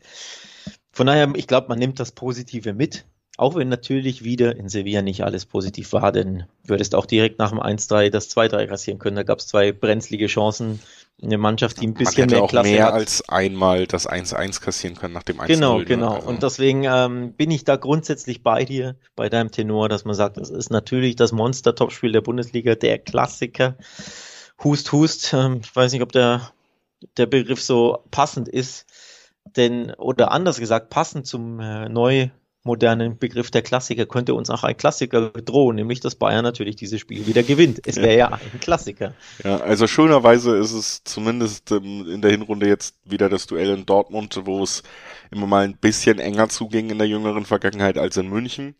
Von daher, ich glaube, man nimmt das Positive mit. Auch wenn natürlich wieder in Sevilla nicht alles positiv war, denn würdest auch direkt nach dem 1-3 das 2-3 kassieren können. Da gab es zwei brenzlige Chancen eine Mannschaft, die ein bisschen mehr auch Klasse mehr hat. als einmal das 1-1 kassieren können nach dem 1 Genau, genau. Also. Und deswegen ähm, bin ich da grundsätzlich bei dir, bei deinem Tenor, dass man sagt, das ist natürlich das Monster-Topspiel der Bundesliga, der Klassiker. Hust, hust. Ähm, ich weiß nicht, ob der, der Begriff so passend ist. Denn, oder anders gesagt, passend zum äh, neu modernen Begriff der Klassiker könnte uns auch ein Klassiker drohen, nämlich dass Bayern natürlich dieses Spiel wieder gewinnt. Es wäre ja. ja. ein Klassiker. Ja, also schönerweise ist es zumindest ähm, in der Hinrunde jetzt wieder das Duell in Dortmund, wo es immer mal ein bisschen enger zuging in der jüngeren Vergangenheit als in München.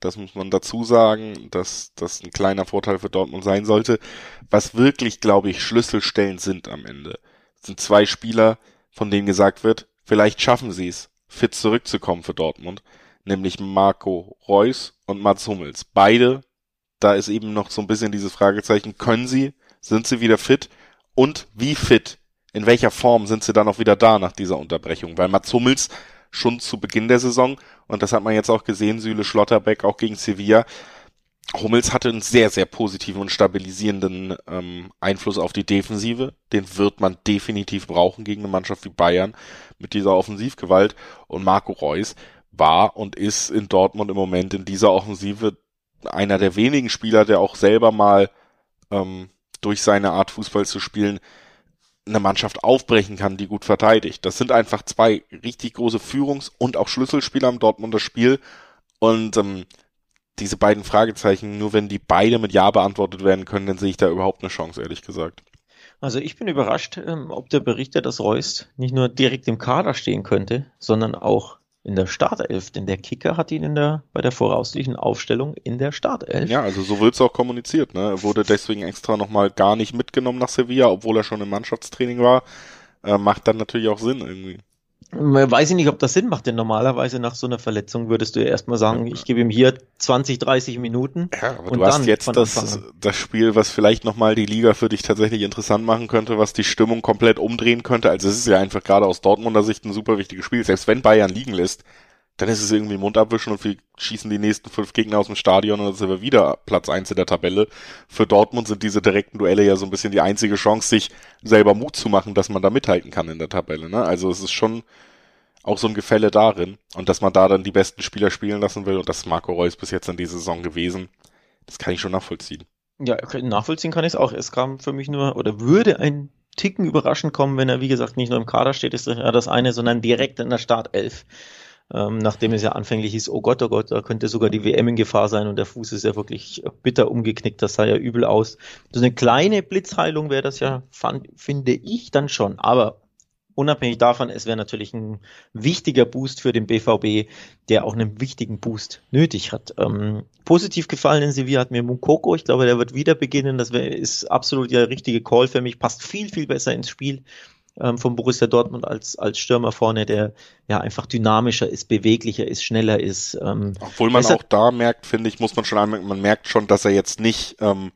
Das muss man dazu sagen, dass das ein kleiner Vorteil für Dortmund sein sollte. Was wirklich, glaube ich, Schlüsselstellen sind am Ende, sind zwei Spieler, von denen gesagt wird, vielleicht schaffen sie es, fit zurückzukommen für Dortmund nämlich Marco Reus und Mats Hummels. Beide, da ist eben noch so ein bisschen dieses Fragezeichen, können sie, sind sie wieder fit und wie fit, in welcher Form sind sie dann auch wieder da nach dieser Unterbrechung? Weil Mats Hummels schon zu Beginn der Saison, und das hat man jetzt auch gesehen, Süle Schlotterbeck auch gegen Sevilla, Hummels hatte einen sehr, sehr positiven und stabilisierenden ähm, Einfluss auf die Defensive. Den wird man definitiv brauchen gegen eine Mannschaft wie Bayern mit dieser Offensivgewalt. Und Marco Reus war und ist in Dortmund im Moment in dieser Offensive einer der wenigen Spieler, der auch selber mal ähm, durch seine Art Fußball zu spielen eine Mannschaft aufbrechen kann, die gut verteidigt. Das sind einfach zwei richtig große Führungs- und auch Schlüsselspieler im Dortmunder Spiel. Und ähm, diese beiden Fragezeichen, nur wenn die beide mit Ja beantwortet werden können, dann sehe ich da überhaupt eine Chance, ehrlich gesagt. Also ich bin überrascht, ähm, ob der Berichter, dass Reus nicht nur direkt im Kader stehen könnte, sondern auch in der Startelf, denn der Kicker hat ihn in der, bei der voraussichtlichen Aufstellung in der Startelf. Ja, also so wird es auch kommuniziert. Ne? Er wurde deswegen extra nochmal gar nicht mitgenommen nach Sevilla, obwohl er schon im Mannschaftstraining war. Äh, macht dann natürlich auch Sinn irgendwie. Weiß ich nicht, ob das Sinn macht, denn normalerweise nach so einer Verletzung würdest du ja erstmal sagen, ich gebe ihm hier 20, 30 Minuten. Ja, aber du hast jetzt das, das Spiel, was vielleicht nochmal die Liga für dich tatsächlich interessant machen könnte, was die Stimmung komplett umdrehen könnte. Also es ist ja einfach gerade aus Dortmunder Sicht ein super wichtiges Spiel. Selbst wenn Bayern liegen lässt, dann ist es irgendwie Mund abwischen und wir schießen die nächsten fünf Gegner aus dem Stadion und dann sind wir wieder Platz eins in der Tabelle. Für Dortmund sind diese direkten Duelle ja so ein bisschen die einzige Chance, sich selber Mut zu machen, dass man da mithalten kann in der Tabelle. Ne? Also es ist schon auch so ein Gefälle darin und dass man da dann die besten Spieler spielen lassen will und das ist Marco Reus bis jetzt in dieser Saison gewesen. Das kann ich schon nachvollziehen. Ja, nachvollziehen kann ich es auch. Es kam für mich nur oder würde ein Ticken überraschend kommen, wenn er, wie gesagt, nicht nur im Kader steht, ist ja das eine, sondern direkt in der Startelf. Ähm, nachdem es ja anfänglich hieß, oh Gott, oh Gott, da könnte sogar die WM in Gefahr sein und der Fuß ist ja wirklich bitter umgeknickt, das sah ja übel aus. So eine kleine Blitzheilung wäre das ja, fand, finde ich dann schon. Aber unabhängig davon, es wäre natürlich ein wichtiger Boost für den BVB, der auch einen wichtigen Boost nötig hat. Ähm, positiv gefallen in Sevilla hat mir Mukoko. Ich glaube, der wird wieder beginnen. Das wär, ist absolut der richtige Call für mich. Passt viel, viel besser ins Spiel ähm, von Borussia Dortmund als, als Stürmer vorne, der ja einfach dynamischer ist, beweglicher ist, schneller ist. Ähm, Obwohl man auch da merkt, finde ich, muss man schon anmerken, man merkt schon, dass er jetzt nicht ähm,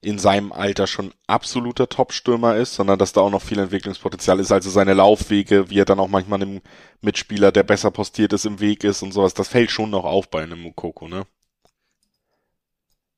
in seinem Alter schon absoluter Top-Stürmer ist, sondern dass da auch noch viel Entwicklungspotenzial ist. Also seine Laufwege, wie er dann auch manchmal einem Mitspieler, der besser postiert ist, im Weg ist und sowas, das fällt schon noch auf bei einem Mukoko, ne?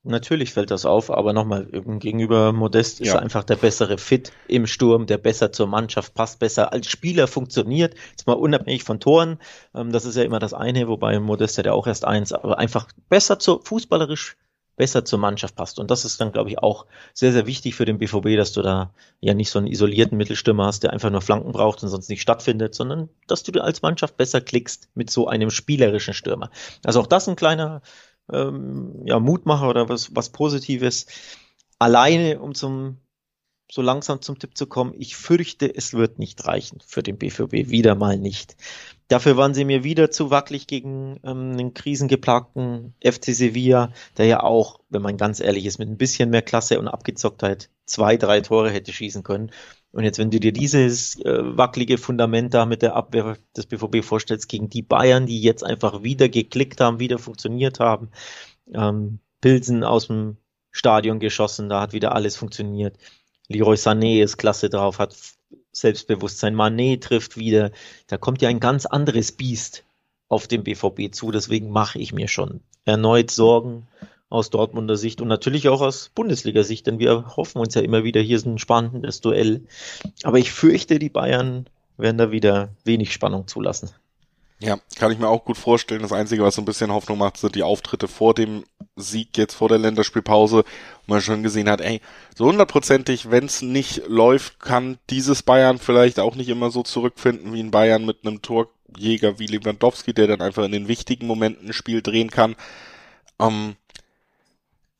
Natürlich fällt das auf, aber nochmal, gegenüber Modest ist ja. er einfach der bessere Fit im Sturm, der besser zur Mannschaft passt, besser als Spieler funktioniert, jetzt mal unabhängig von Toren, ähm, das ist ja immer das eine, wobei Modest hat ja auch erst eins, aber einfach besser zur, fußballerisch besser zur Mannschaft passt. Und das ist dann, glaube ich, auch sehr, sehr wichtig für den BVB, dass du da ja nicht so einen isolierten Mittelstürmer hast, der einfach nur Flanken braucht und sonst nicht stattfindet, sondern dass du als Mannschaft besser klickst mit so einem spielerischen Stürmer. Also auch das ein kleiner ähm, ja, Mutmacher oder was, was Positives. Alleine, um zum so langsam zum Tipp zu kommen. Ich fürchte, es wird nicht reichen für den BVB. Wieder mal nicht. Dafür waren sie mir wieder zu wackelig gegen ähm, den krisengeplagten FC Sevilla, der ja auch, wenn man ganz ehrlich ist, mit ein bisschen mehr Klasse und Abgezocktheit zwei, drei Tore hätte schießen können. Und jetzt, wenn du dir dieses äh, wackelige Fundament da mit der Abwehr des BVB vorstellst, gegen die Bayern, die jetzt einfach wieder geklickt haben, wieder funktioniert haben, ähm, Pilsen aus dem Stadion geschossen, da hat wieder alles funktioniert. Leroy Sané ist klasse drauf, hat Selbstbewusstsein. Manet trifft wieder. Da kommt ja ein ganz anderes Biest auf den BVB zu. Deswegen mache ich mir schon erneut Sorgen aus Dortmunder Sicht und natürlich auch aus Bundesliga-Sicht, denn wir hoffen uns ja immer wieder, hier ist ein spannendes Duell. Aber ich fürchte, die Bayern werden da wieder wenig Spannung zulassen. Ja, kann ich mir auch gut vorstellen. Das Einzige, was so ein bisschen Hoffnung macht, sind die Auftritte vor dem Sieg jetzt vor der Länderspielpause, wo man schon gesehen hat, ey, so hundertprozentig, wenn es nicht läuft, kann dieses Bayern vielleicht auch nicht immer so zurückfinden wie ein Bayern mit einem Torjäger wie Lewandowski, der dann einfach in den wichtigen Momenten ein Spiel drehen kann. Ähm,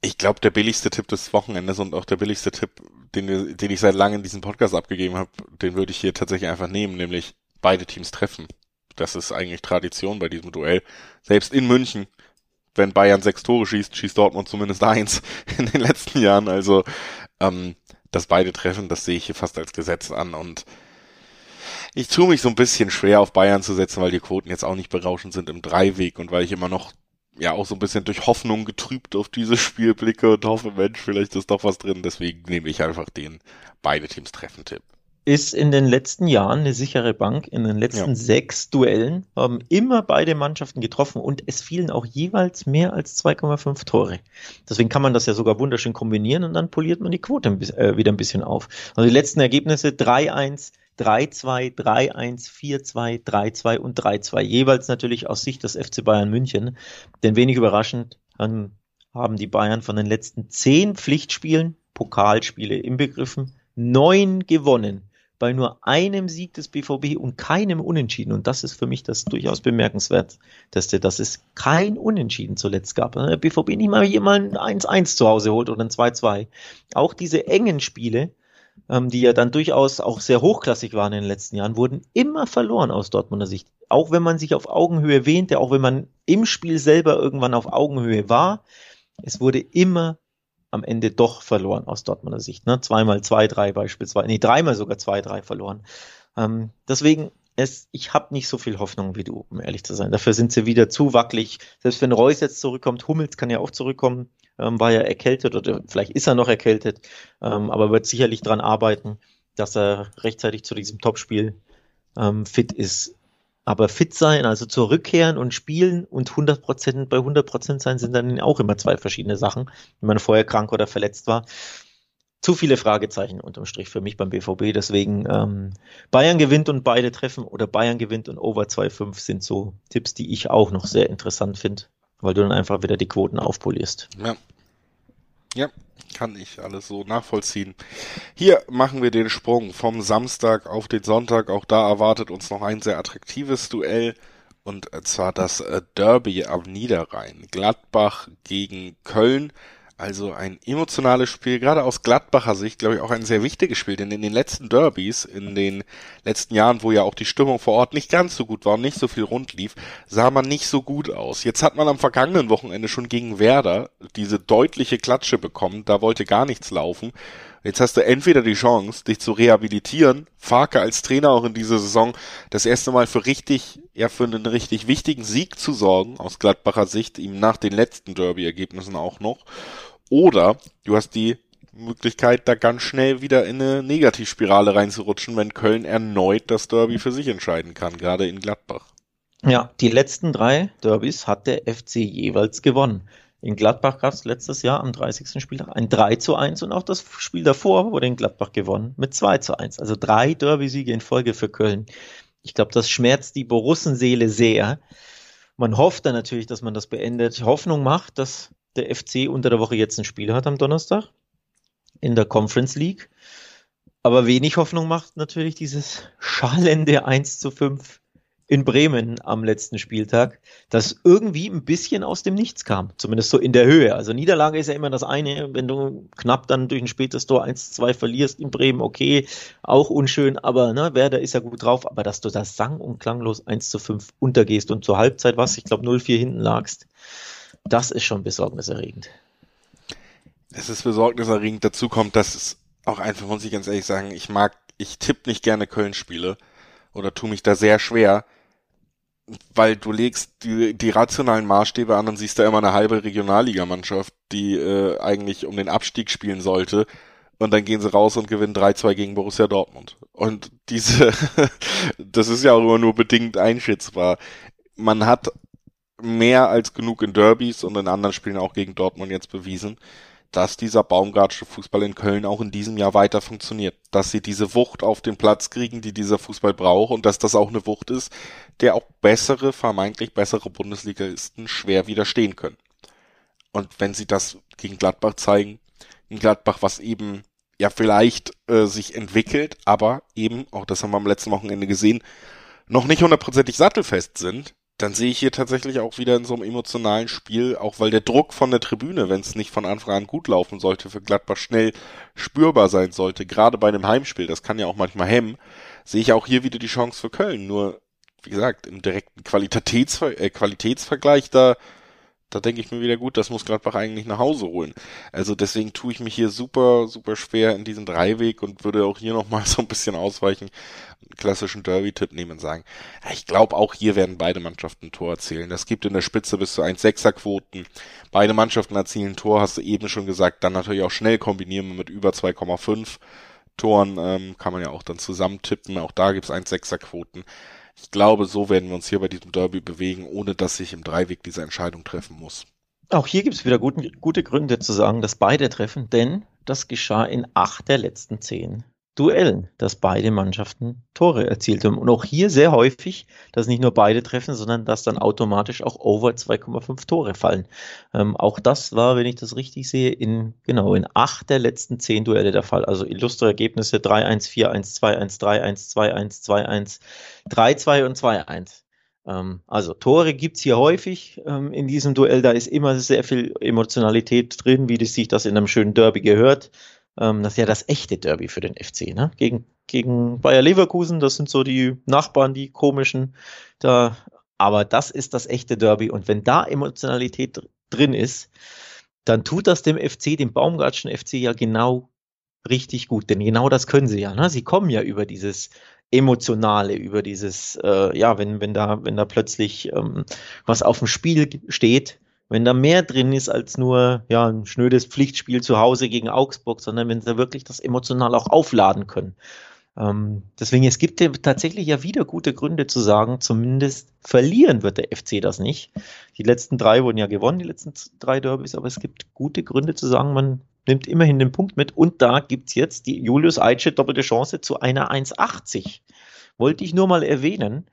ich glaube, der billigste Tipp des Wochenendes und auch der billigste Tipp, den, den ich seit langem in diesem Podcast abgegeben habe, den würde ich hier tatsächlich einfach nehmen, nämlich beide Teams treffen. Das ist eigentlich Tradition bei diesem Duell. Selbst in München, wenn Bayern sechs Tore schießt, schießt Dortmund zumindest eins in den letzten Jahren. Also ähm, dass beide treffen, das sehe ich hier fast als Gesetz an und ich tue mich so ein bisschen schwer auf Bayern zu setzen, weil die Quoten jetzt auch nicht berauschend sind im Dreiweg und weil ich immer noch ja auch so ein bisschen durch Hoffnung getrübt auf dieses Spiel blicke und hoffe, Mensch, vielleicht ist doch was drin. Deswegen nehme ich einfach den beide Teams treffen Tipp ist in den letzten Jahren eine sichere Bank. In den letzten ja. sechs Duellen haben immer beide Mannschaften getroffen und es fielen auch jeweils mehr als 2,5 Tore. Deswegen kann man das ja sogar wunderschön kombinieren und dann poliert man die Quote äh, wieder ein bisschen auf. Also die letzten Ergebnisse 3-1, 3-2, 3-1, 4-2, 3-2 und 3-2. Jeweils natürlich aus Sicht des FC Bayern München. Denn wenig überraschend haben die Bayern von den letzten zehn Pflichtspielen Pokalspiele inbegriffen neun gewonnen bei nur einem Sieg des BVB und keinem Unentschieden. Und das ist für mich das durchaus bemerkenswert, dass es kein Unentschieden zuletzt gab. Der BVB nicht mal jemand ein 1-1 zu Hause holt oder ein 2-2. Auch diese engen Spiele, ähm, die ja dann durchaus auch sehr hochklassig waren in den letzten Jahren, wurden immer verloren aus Dortmunder Sicht. Auch wenn man sich auf Augenhöhe wähnte, auch wenn man im Spiel selber irgendwann auf Augenhöhe war, es wurde immer am Ende doch verloren aus Dortmunder Sicht. Ne? Zweimal 2-3 beispielsweise, nee, dreimal sogar 2-3 verloren. Ähm, deswegen, es, ich habe nicht so viel Hoffnung wie du, um ehrlich zu sein. Dafür sind sie wieder zu wackelig. Selbst wenn Reus jetzt zurückkommt, Hummels kann ja auch zurückkommen, ähm, war ja erkältet oder vielleicht ist er noch erkältet, ähm, aber wird sicherlich dran arbeiten, dass er rechtzeitig zu diesem Topspiel ähm, fit ist. Aber fit sein, also zurückkehren und spielen und 100% bei 100% sein, sind dann auch immer zwei verschiedene Sachen, wenn man vorher krank oder verletzt war. Zu viele Fragezeichen unterm Strich für mich beim BVB. Deswegen ähm, Bayern gewinnt und beide treffen oder Bayern gewinnt und Over 2,5 sind so Tipps, die ich auch noch sehr interessant finde, weil du dann einfach wieder die Quoten aufpolierst. Ja. Ja, kann ich alles so nachvollziehen. Hier machen wir den Sprung vom Samstag auf den Sonntag. Auch da erwartet uns noch ein sehr attraktives Duell. Und zwar das äh, Derby am Niederrhein. Gladbach gegen Köln. Also ein emotionales Spiel, gerade aus Gladbacher Sicht, glaube ich, auch ein sehr wichtiges Spiel, denn in den letzten Derbys, in den letzten Jahren, wo ja auch die Stimmung vor Ort nicht ganz so gut war und nicht so viel rund lief, sah man nicht so gut aus. Jetzt hat man am vergangenen Wochenende schon gegen Werder diese deutliche Klatsche bekommen, da wollte gar nichts laufen. Jetzt hast du entweder die Chance, dich zu rehabilitieren, Farke als Trainer auch in dieser Saison das erste Mal für richtig, ja, für einen richtig wichtigen Sieg zu sorgen, aus Gladbacher Sicht, ihm nach den letzten Derby-Ergebnissen auch noch. Oder du hast die Möglichkeit, da ganz schnell wieder in eine Negativspirale reinzurutschen, wenn Köln erneut das Derby für sich entscheiden kann, gerade in Gladbach. Ja, die letzten drei Derbys hat der FC jeweils gewonnen. In Gladbach gab es letztes Jahr am 30. Spieltag ein 3 zu 1 und auch das Spiel davor wurde in Gladbach gewonnen mit 2 zu 1. Also drei Derby-Siege in Folge für Köln. Ich glaube, das schmerzt die Borussenseele sehr. Man hofft dann natürlich, dass man das beendet. Hoffnung macht, dass der FC unter der Woche jetzt ein Spiel hat am Donnerstag in der Conference League. Aber wenig Hoffnung macht natürlich dieses schallende 1 zu 5 in Bremen am letzten Spieltag, das irgendwie ein bisschen aus dem Nichts kam, zumindest so in der Höhe. Also Niederlage ist ja immer das eine, wenn du knapp dann durch ein spätes Tor 1-2 verlierst in Bremen, okay, auch unschön, aber ne, Werder ist ja gut drauf, aber dass du das sang- und klanglos 1 zu 5 untergehst und zur Halbzeit was, ich glaube 0-4 hinten lagst, das ist schon besorgniserregend. Es ist besorgniserregend. Dazu kommt, dass es auch einfach, muss ich ganz ehrlich sagen, ich mag, ich tippe nicht gerne Köln-Spiele oder tu mich da sehr schwer, weil du legst die, die rationalen Maßstäbe an und siehst da immer eine halbe Regionalligamannschaft, die äh, eigentlich um den Abstieg spielen sollte. Und dann gehen sie raus und gewinnen 3-2 gegen Borussia Dortmund. Und diese, das ist ja auch immer nur bedingt einschätzbar. Man hat mehr als genug in Derbys und in anderen Spielen auch gegen Dortmund jetzt bewiesen, dass dieser Baumgartsche Fußball in Köln auch in diesem Jahr weiter funktioniert. Dass sie diese Wucht auf den Platz kriegen, die dieser Fußball braucht und dass das auch eine Wucht ist, der auch bessere, vermeintlich bessere Bundesligisten schwer widerstehen können. Und wenn sie das gegen Gladbach zeigen, in Gladbach, was eben ja vielleicht äh, sich entwickelt, aber eben, auch das haben wir am letzten Wochenende gesehen, noch nicht hundertprozentig sattelfest sind, dann sehe ich hier tatsächlich auch wieder in so einem emotionalen Spiel, auch weil der Druck von der Tribüne, wenn es nicht von Anfang an gut laufen sollte, für Gladbach schnell spürbar sein sollte, gerade bei einem Heimspiel, das kann ja auch manchmal hemmen, sehe ich auch hier wieder die Chance für Köln. Nur, wie gesagt, im direkten Qualitätsver äh, Qualitätsvergleich da da denke ich mir wieder gut, das muss Gladbach eigentlich nach Hause holen. Also deswegen tue ich mich hier super, super schwer in diesem Dreiweg und würde auch hier nochmal so ein bisschen ausweichen, einen klassischen Derby-Tipp nehmen und sagen, ich glaube auch hier werden beide Mannschaften ein Tor erzielen. Das gibt in der Spitze bis zu 1,6er Quoten. Beide Mannschaften erzielen ein Tor, hast du eben schon gesagt, dann natürlich auch schnell kombinieren mit über 2,5 Toren, ähm, kann man ja auch dann zusammen tippen. Auch da gibt's 1,6er Quoten. Ich glaube, so werden wir uns hier bei diesem Derby bewegen, ohne dass sich im Dreiweg diese Entscheidung treffen muss. Auch hier gibt es wieder guten, gute Gründe zu sagen, dass beide treffen, denn das geschah in acht der letzten zehn Duellen, dass beide Mannschaften Tore erzielt haben. Und auch hier sehr häufig, dass nicht nur beide treffen, sondern dass dann automatisch auch over 2,5 Tore fallen. Ähm, auch das war, wenn ich das richtig sehe, in genau in acht der letzten zehn Duelle der Fall. Also illustre Ergebnisse 3-1, 4-1, 2-1, 3-1, 2-1, 2-1, 3-2 und 2-1 ähm, also Tore gibt's hier häufig ähm, in diesem Duell. Da ist immer sehr viel Emotionalität drin, wie das sich das in einem schönen Derby gehört. Ähm, das ist ja das echte Derby für den FC, ne? Gegen, gegen Bayer Leverkusen, das sind so die Nachbarn, die komischen. Da, aber das ist das echte Derby. Und wenn da Emotionalität drin ist, dann tut das dem FC, dem Baumgartschen FC ja genau richtig gut. Denn genau das können sie ja. Ne? Sie kommen ja über dieses emotionale, über dieses, äh, ja, wenn, wenn da, wenn da plötzlich ähm, was auf dem Spiel steht, wenn da mehr drin ist als nur ja, ein schnödes Pflichtspiel zu Hause gegen Augsburg, sondern wenn sie wirklich das emotional auch aufladen können. Ähm, deswegen, es gibt tatsächlich ja wieder gute Gründe zu sagen, zumindest verlieren wird der FC das nicht. Die letzten drei wurden ja gewonnen, die letzten drei Derbys, aber es gibt gute Gründe zu sagen, man nimmt immerhin den Punkt mit. Und da gibt's jetzt die Julius Eitsche doppelte Chance zu einer 1,80. Wollte ich nur mal erwähnen.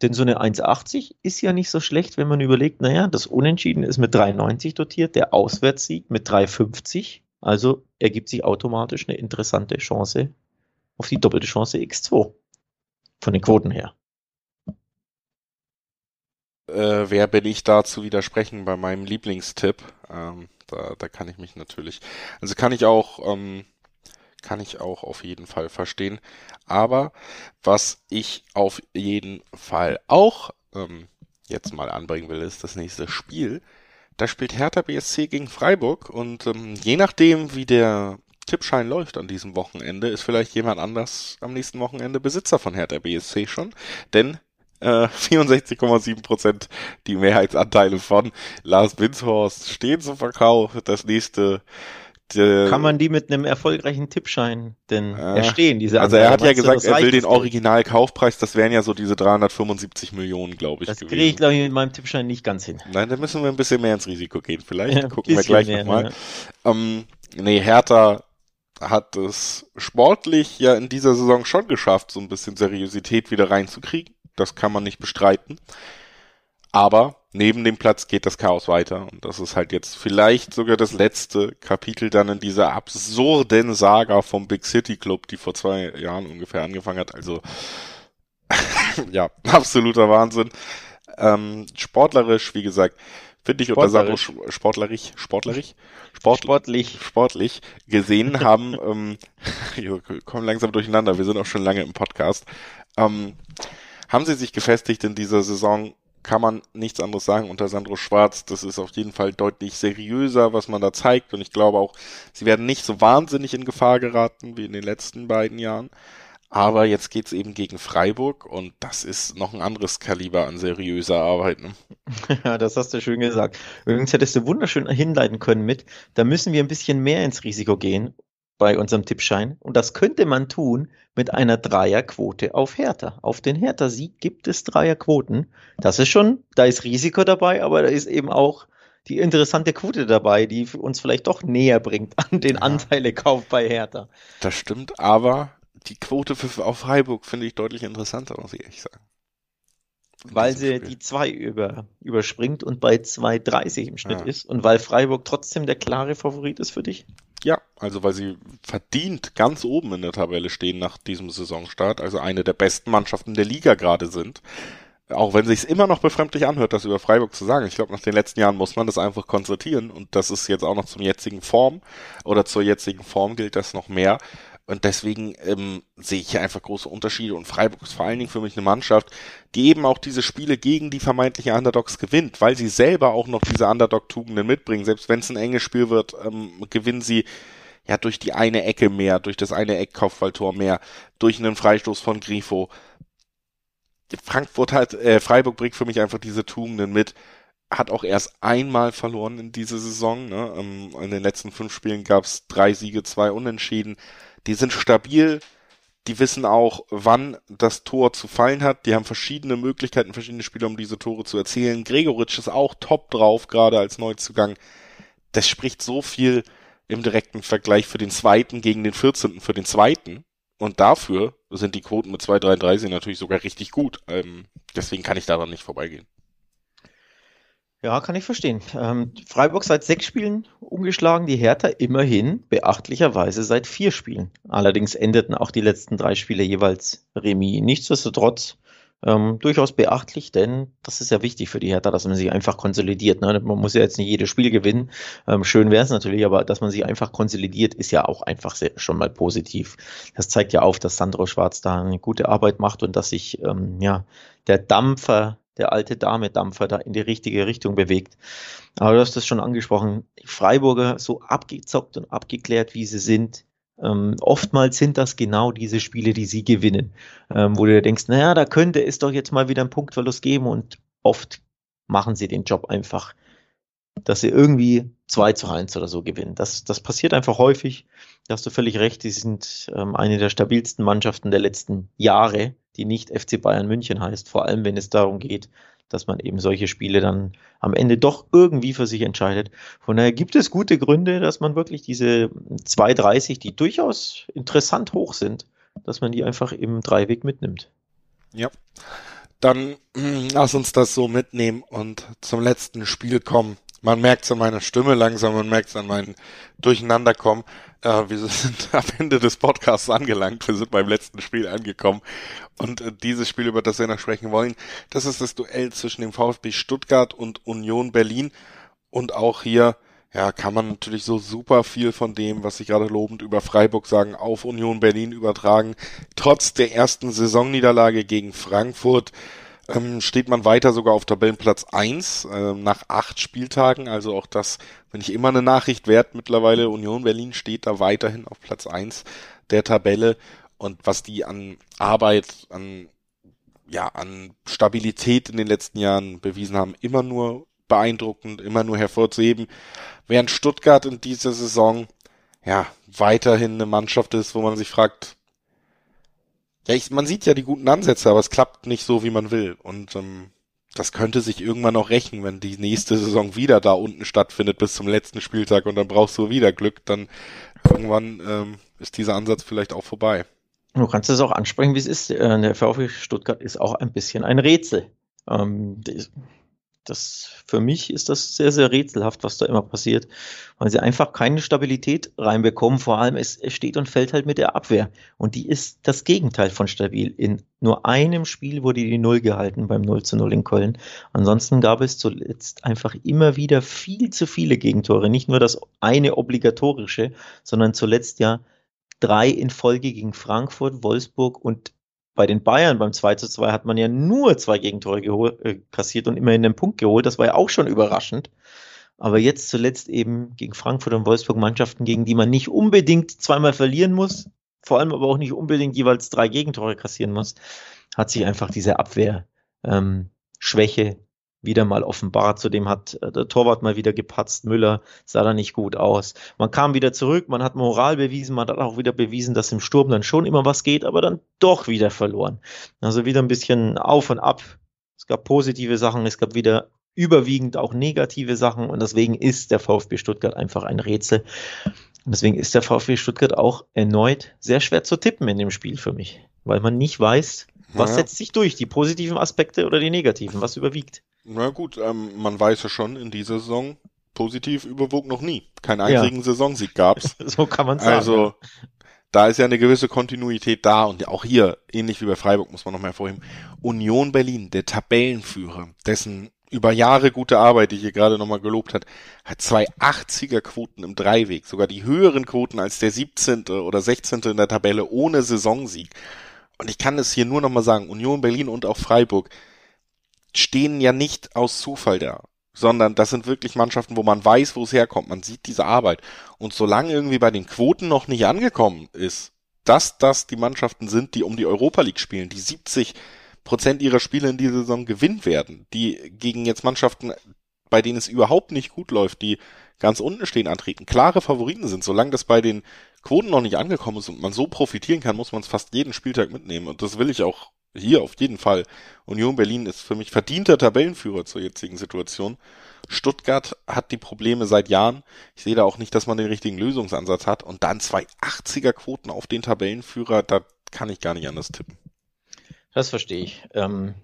Denn so eine 1,80 ist ja nicht so schlecht, wenn man überlegt, naja, das Unentschieden ist mit 3,90 dotiert, der Auswärtssieg mit 3,50. Also ergibt sich automatisch eine interessante Chance auf die doppelte Chance X2. Von den Quoten her. Äh, wer bin ich da zu widersprechen bei meinem Lieblingstipp? Ähm, da, da kann ich mich natürlich, also kann ich auch, ähm, kann ich auch auf jeden Fall verstehen. Aber was ich auf jeden Fall auch ähm, jetzt mal anbringen will, ist das nächste Spiel. Da spielt Hertha BSC gegen Freiburg und ähm, je nachdem, wie der Tippschein läuft an diesem Wochenende, ist vielleicht jemand anders am nächsten Wochenende Besitzer von Hertha BSC schon. Denn äh, 64,7 Prozent die Mehrheitsanteile von Lars Winshorst stehen zum Verkauf. Das nächste äh, Kann man die mit einem erfolgreichen Tippschein denn äh, erstehen, diese Also er hat ja gesagt, er will den Originalkaufpreis, das wären ja so diese 375 Millionen, glaube ich. Das kriege ich, glaube ich, mit meinem Tippschein nicht ganz hin. Nein, da müssen wir ein bisschen mehr ins Risiko gehen. Vielleicht ja, gucken wir gleich nochmal. Ja. Ähm, nee, Hertha hat es sportlich ja in dieser Saison schon geschafft, so ein bisschen Seriosität wieder reinzukriegen. Das kann man nicht bestreiten. Aber neben dem Platz geht das Chaos weiter. Und das ist halt jetzt vielleicht sogar das letzte Kapitel dann in dieser absurden Saga vom Big City Club, die vor zwei Jahren ungefähr angefangen hat. Also, ja, absoluter Wahnsinn. Ähm, sportlerisch, wie gesagt, finde ich unter Sandro sportlerisch, sportlerisch, Sport, sportlich, sportlich gesehen haben, ähm, wir kommen langsam durcheinander, wir sind auch schon lange im Podcast, ähm, haben sie sich gefestigt in dieser Saison kann man nichts anderes sagen unter Sandro Schwarz. Das ist auf jeden Fall deutlich seriöser, was man da zeigt. Und ich glaube auch, sie werden nicht so wahnsinnig in Gefahr geraten wie in den letzten beiden Jahren. Aber jetzt geht's eben gegen Freiburg und das ist noch ein anderes Kaliber an seriöser Arbeit. Ne? Ja, das hast du schön gesagt. Übrigens hättest du wunderschön hinleiten können mit, da müssen wir ein bisschen mehr ins Risiko gehen bei unserem Tippschein. Und das könnte man tun mit einer Dreierquote auf Hertha. Auf den Hertha-Sieg gibt es Dreierquoten. Das ist schon, da ist Risiko dabei, aber da ist eben auch die interessante Quote dabei, die uns vielleicht doch näher bringt an den ja. Anteilekauf bei Hertha. Das stimmt, aber die Quote für, auf Freiburg finde ich deutlich interessanter, muss ich ehrlich sagen. Weil sie Spiel. die 2 über, überspringt und bei 2,30 im Schnitt ja. ist und weil Freiburg trotzdem der klare Favorit ist für dich? Also weil sie verdient ganz oben in der Tabelle stehen nach diesem Saisonstart, also eine der besten Mannschaften der Liga gerade sind. Auch wenn sich immer noch befremdlich anhört, das über Freiburg zu sagen. Ich glaube, nach den letzten Jahren muss man das einfach konstatieren und das ist jetzt auch noch zum jetzigen Form oder zur jetzigen Form gilt das noch mehr. Und deswegen ähm, sehe ich hier einfach große Unterschiede. Und Freiburg ist vor allen Dingen für mich eine Mannschaft, die eben auch diese Spiele gegen die vermeintlichen Underdogs gewinnt, weil sie selber auch noch diese Underdog-Tugenden mitbringen. Selbst wenn es ein enges Spiel wird, ähm, gewinnen sie ja durch die eine Ecke mehr, durch das eine Eckkopfballtor mehr, durch einen Freistoß von Grifo. Frankfurt hat, äh, Freiburg bringt für mich einfach diese Tugenden mit hat auch erst einmal verloren in dieser Saison. Ne? Ähm, in den letzten fünf Spielen gab es drei Siege, zwei Unentschieden die sind stabil, die wissen auch, wann das Tor zu fallen hat. Die haben verschiedene Möglichkeiten, verschiedene Spieler, um diese Tore zu erzielen. Gregoritsch ist auch top drauf, gerade als Neuzugang. Das spricht so viel im direkten Vergleich für den zweiten gegen den 14. für den zweiten. Und dafür sind die Quoten mit 2,33 natürlich sogar richtig gut. Ähm, deswegen kann ich daran nicht vorbeigehen. Ja, kann ich verstehen. Ähm, Freiburg seit sechs Spielen umgeschlagen, die Hertha immerhin beachtlicherweise seit vier Spielen. Allerdings endeten auch die letzten drei Spiele jeweils Remis. Nichtsdestotrotz ähm, durchaus beachtlich, denn das ist ja wichtig für die Hertha, dass man sich einfach konsolidiert. Ne? Man muss ja jetzt nicht jedes Spiel gewinnen. Ähm, schön wäre es natürlich, aber dass man sich einfach konsolidiert, ist ja auch einfach sehr, schon mal positiv. Das zeigt ja auf, dass Sandro Schwarz da eine gute Arbeit macht und dass sich ähm, ja der Dampfer der alte Dame-Dampfer da in die richtige Richtung bewegt. Aber du hast das schon angesprochen. Freiburger so abgezockt und abgeklärt, wie sie sind. Ähm, oftmals sind das genau diese Spiele, die sie gewinnen, ähm, wo du denkst, naja, da könnte es doch jetzt mal wieder einen Punktverlust geben und oft machen sie den Job einfach, dass sie irgendwie 2 zu 1 oder so gewinnen. Das, das passiert einfach häufig. Da hast du völlig recht, die sind ähm, eine der stabilsten Mannschaften der letzten Jahre die nicht FC Bayern München heißt, vor allem wenn es darum geht, dass man eben solche Spiele dann am Ende doch irgendwie für sich entscheidet. Von daher gibt es gute Gründe, dass man wirklich diese 2,30, die durchaus interessant hoch sind, dass man die einfach im Dreiweg mitnimmt. Ja. dann mh, lass uns das so mitnehmen und zum letzten Spiel kommen. Man merkt es an meiner Stimme langsam, man merkt es an meinem Durcheinanderkommen. Äh, wir sind am Ende des Podcasts angelangt. Wir sind beim letzten Spiel angekommen. Und äh, dieses Spiel, über das wir noch sprechen wollen, das ist das Duell zwischen dem VfB Stuttgart und Union Berlin. Und auch hier, ja, kann man natürlich so super viel von dem, was ich gerade lobend über Freiburg sagen, auf Union Berlin übertragen. Trotz der ersten Saisonniederlage gegen Frankfurt ähm, steht man weiter sogar auf Tabellenplatz eins äh, nach acht Spieltagen. Also auch das, wenn ich immer eine Nachricht wert mittlerweile, Union Berlin steht da weiterhin auf Platz eins der Tabelle. Und was die an Arbeit, an, ja, an Stabilität in den letzten Jahren bewiesen haben, immer nur beeindruckend, immer nur hervorzuheben. Während Stuttgart in dieser Saison ja weiterhin eine Mannschaft ist, wo man sich fragt, ja, ich, man sieht ja die guten Ansätze, aber es klappt nicht so, wie man will. Und ähm, das könnte sich irgendwann noch rächen, wenn die nächste Saison wieder da unten stattfindet bis zum letzten Spieltag und dann brauchst du wieder Glück, dann irgendwann ähm, ist dieser Ansatz vielleicht auch vorbei. Du kannst es auch ansprechen, wie es ist. Äh, der VfB Stuttgart ist auch ein bisschen ein Rätsel. Ähm, das, für mich ist das sehr, sehr rätselhaft, was da immer passiert, weil sie einfach keine Stabilität reinbekommen. Vor allem, es, steht und fällt halt mit der Abwehr. Und die ist das Gegenteil von stabil. In nur einem Spiel wurde die Null gehalten beim 0 zu 0 in Köln. Ansonsten gab es zuletzt einfach immer wieder viel zu viele Gegentore. Nicht nur das eine obligatorische, sondern zuletzt ja drei in Folge gegen Frankfurt, Wolfsburg und bei den Bayern beim 2 zu 2 hat man ja nur zwei Gegentore äh, kassiert und immerhin den Punkt geholt. Das war ja auch schon überraschend. Aber jetzt zuletzt eben gegen Frankfurt und Wolfsburg Mannschaften, gegen die man nicht unbedingt zweimal verlieren muss, vor allem aber auch nicht unbedingt jeweils drei Gegentore kassieren muss, hat sich einfach diese Abwehr ähm, Schwäche wieder mal offenbart. Zudem hat äh, der Torwart mal wieder gepatzt. Müller sah da nicht gut aus. Man kam wieder zurück, man hat Moral bewiesen, man hat auch wieder bewiesen, dass im Sturm dann schon immer was geht, aber dann doch wieder verloren. Also wieder ein bisschen auf und ab. Es gab positive Sachen, es gab wieder überwiegend auch negative Sachen und deswegen ist der VfB Stuttgart einfach ein Rätsel. Und deswegen ist der VfB Stuttgart auch erneut sehr schwer zu tippen in dem Spiel für mich, weil man nicht weiß, was ja. setzt sich durch, die positiven Aspekte oder die negativen, was überwiegt. Na gut, ähm, man weiß ja schon, in dieser Saison positiv überwog noch nie. Keinen einzigen ja. Saisonsieg gab's. so kann man sagen. Also da ist ja eine gewisse Kontinuität da und auch hier, ähnlich wie bei Freiburg, muss man noch mal hervorheben, Union Berlin, der Tabellenführer, dessen über Jahre gute Arbeit, die hier gerade nochmal gelobt hat, hat zwei 80er Quoten im Dreiweg, sogar die höheren Quoten als der 17. oder 16. in der Tabelle ohne Saisonsieg. Und ich kann es hier nur nochmal sagen, Union Berlin und auch Freiburg, stehen ja nicht aus Zufall da, sondern das sind wirklich Mannschaften, wo man weiß, wo es herkommt. Man sieht diese Arbeit. Und solange irgendwie bei den Quoten noch nicht angekommen ist, dass das die Mannschaften sind, die um die Europa League spielen, die 70 Prozent ihrer Spiele in dieser Saison gewinnen werden, die gegen jetzt Mannschaften, bei denen es überhaupt nicht gut läuft, die ganz unten stehen, antreten, klare Favoriten sind. Solange das bei den Quoten noch nicht angekommen ist und man so profitieren kann, muss man es fast jeden Spieltag mitnehmen. Und das will ich auch hier auf jeden Fall. Union Berlin ist für mich verdienter Tabellenführer zur jetzigen Situation. Stuttgart hat die Probleme seit Jahren. Ich sehe da auch nicht, dass man den richtigen Lösungsansatz hat. Und dann zwei 80er Quoten auf den Tabellenführer, da kann ich gar nicht anders tippen. Das verstehe ich. Ähm,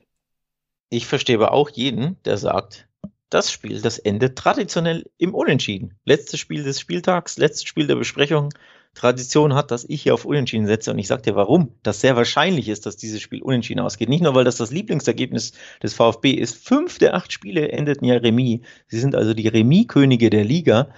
ich verstehe aber auch jeden, der sagt, das Spiel, das endet traditionell im Unentschieden. Letztes Spiel des Spieltags, letztes Spiel der Besprechung, Tradition hat, dass ich hier auf Unentschieden setze. Und ich sage dir, warum. Das sehr wahrscheinlich ist, dass dieses Spiel unentschieden ausgeht. Nicht nur, weil das das Lieblingsergebnis des VfB ist. Fünf der acht Spiele endeten ja Remis. Sie sind also die Remis-Könige der Liga.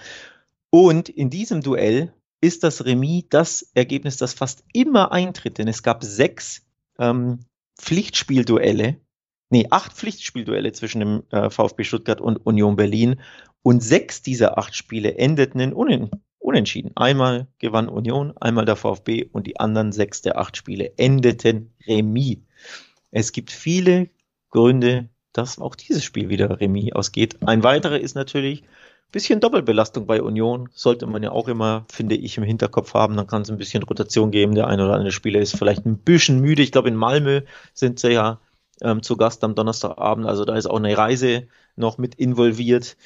Und in diesem Duell ist das Remis das Ergebnis, das fast immer eintritt. Denn es gab sechs ähm, Pflichtspielduelle. Nee, acht Pflichtspielduelle zwischen dem äh, VfB Stuttgart und Union Berlin. Und sechs dieser acht Spiele endeten in Unentschieden unentschieden. Einmal gewann Union, einmal der VfB und die anderen sechs der acht Spiele endeten Remis. Es gibt viele Gründe, dass auch dieses Spiel wieder Remis ausgeht. Ein weiterer ist natürlich bisschen Doppelbelastung bei Union. Sollte man ja auch immer, finde ich, im Hinterkopf haben. Dann kann es ein bisschen Rotation geben. Der ein oder andere Spieler ist vielleicht ein bisschen müde. Ich glaube, in Malmö sind sie ja ähm, zu Gast am Donnerstagabend. Also da ist auch eine Reise noch mit involviert.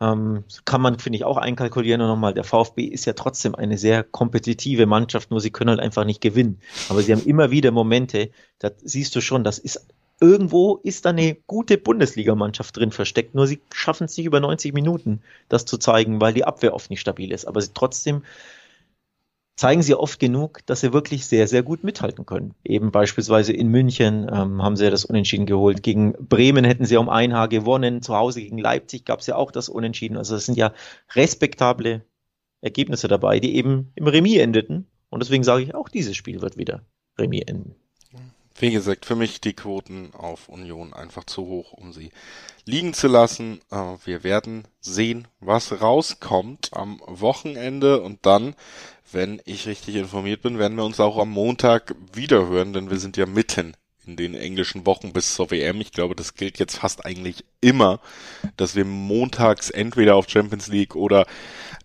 Ähm, kann man, finde ich, auch einkalkulieren. Und nochmal, der VfB ist ja trotzdem eine sehr kompetitive Mannschaft, nur sie können halt einfach nicht gewinnen. Aber sie haben immer wieder Momente, da siehst du schon, das ist irgendwo ist da eine gute Bundesligamannschaft drin versteckt, nur sie schaffen es nicht über 90 Minuten, das zu zeigen, weil die Abwehr oft nicht stabil ist. Aber sie trotzdem zeigen sie oft genug, dass sie wirklich sehr, sehr gut mithalten können. Eben beispielsweise in München ähm, haben sie ja das Unentschieden geholt. Gegen Bremen hätten sie um ein Haar gewonnen. Zu Hause gegen Leipzig gab es ja auch das Unentschieden. Also es sind ja respektable Ergebnisse dabei, die eben im Remis endeten. Und deswegen sage ich, auch dieses Spiel wird wieder Remis enden. Wie gesagt, für mich die Quoten auf Union einfach zu hoch, um sie liegen zu lassen. Äh, wir werden sehen, was rauskommt am Wochenende und dann wenn ich richtig informiert bin, werden wir uns auch am Montag wiederhören, denn wir sind ja mitten in den englischen Wochen bis zur WM. Ich glaube, das gilt jetzt fast eigentlich immer, dass wir montags entweder auf Champions League oder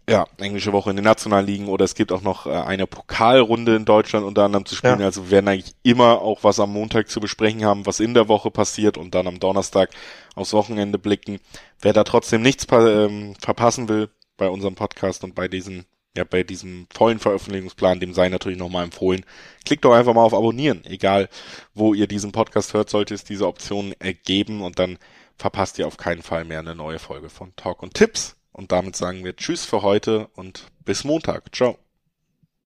ja, englische Woche in den nationalen Ligen oder es gibt auch noch äh, eine Pokalrunde in Deutschland unter anderem zu spielen. Ja. Also wir werden eigentlich immer auch was am Montag zu besprechen haben, was in der Woche passiert und dann am Donnerstag aufs Wochenende blicken. Wer da trotzdem nichts ähm, verpassen will bei unserem Podcast und bei diesen ja, bei diesem vollen Veröffentlichungsplan, dem sei natürlich nochmal empfohlen. Klickt doch einfach mal auf Abonnieren. Egal, wo ihr diesen Podcast hört, sollte es diese Option ergeben und dann verpasst ihr auf keinen Fall mehr eine neue Folge von Talk und Tipps. Und damit sagen wir Tschüss für heute und bis Montag. Ciao.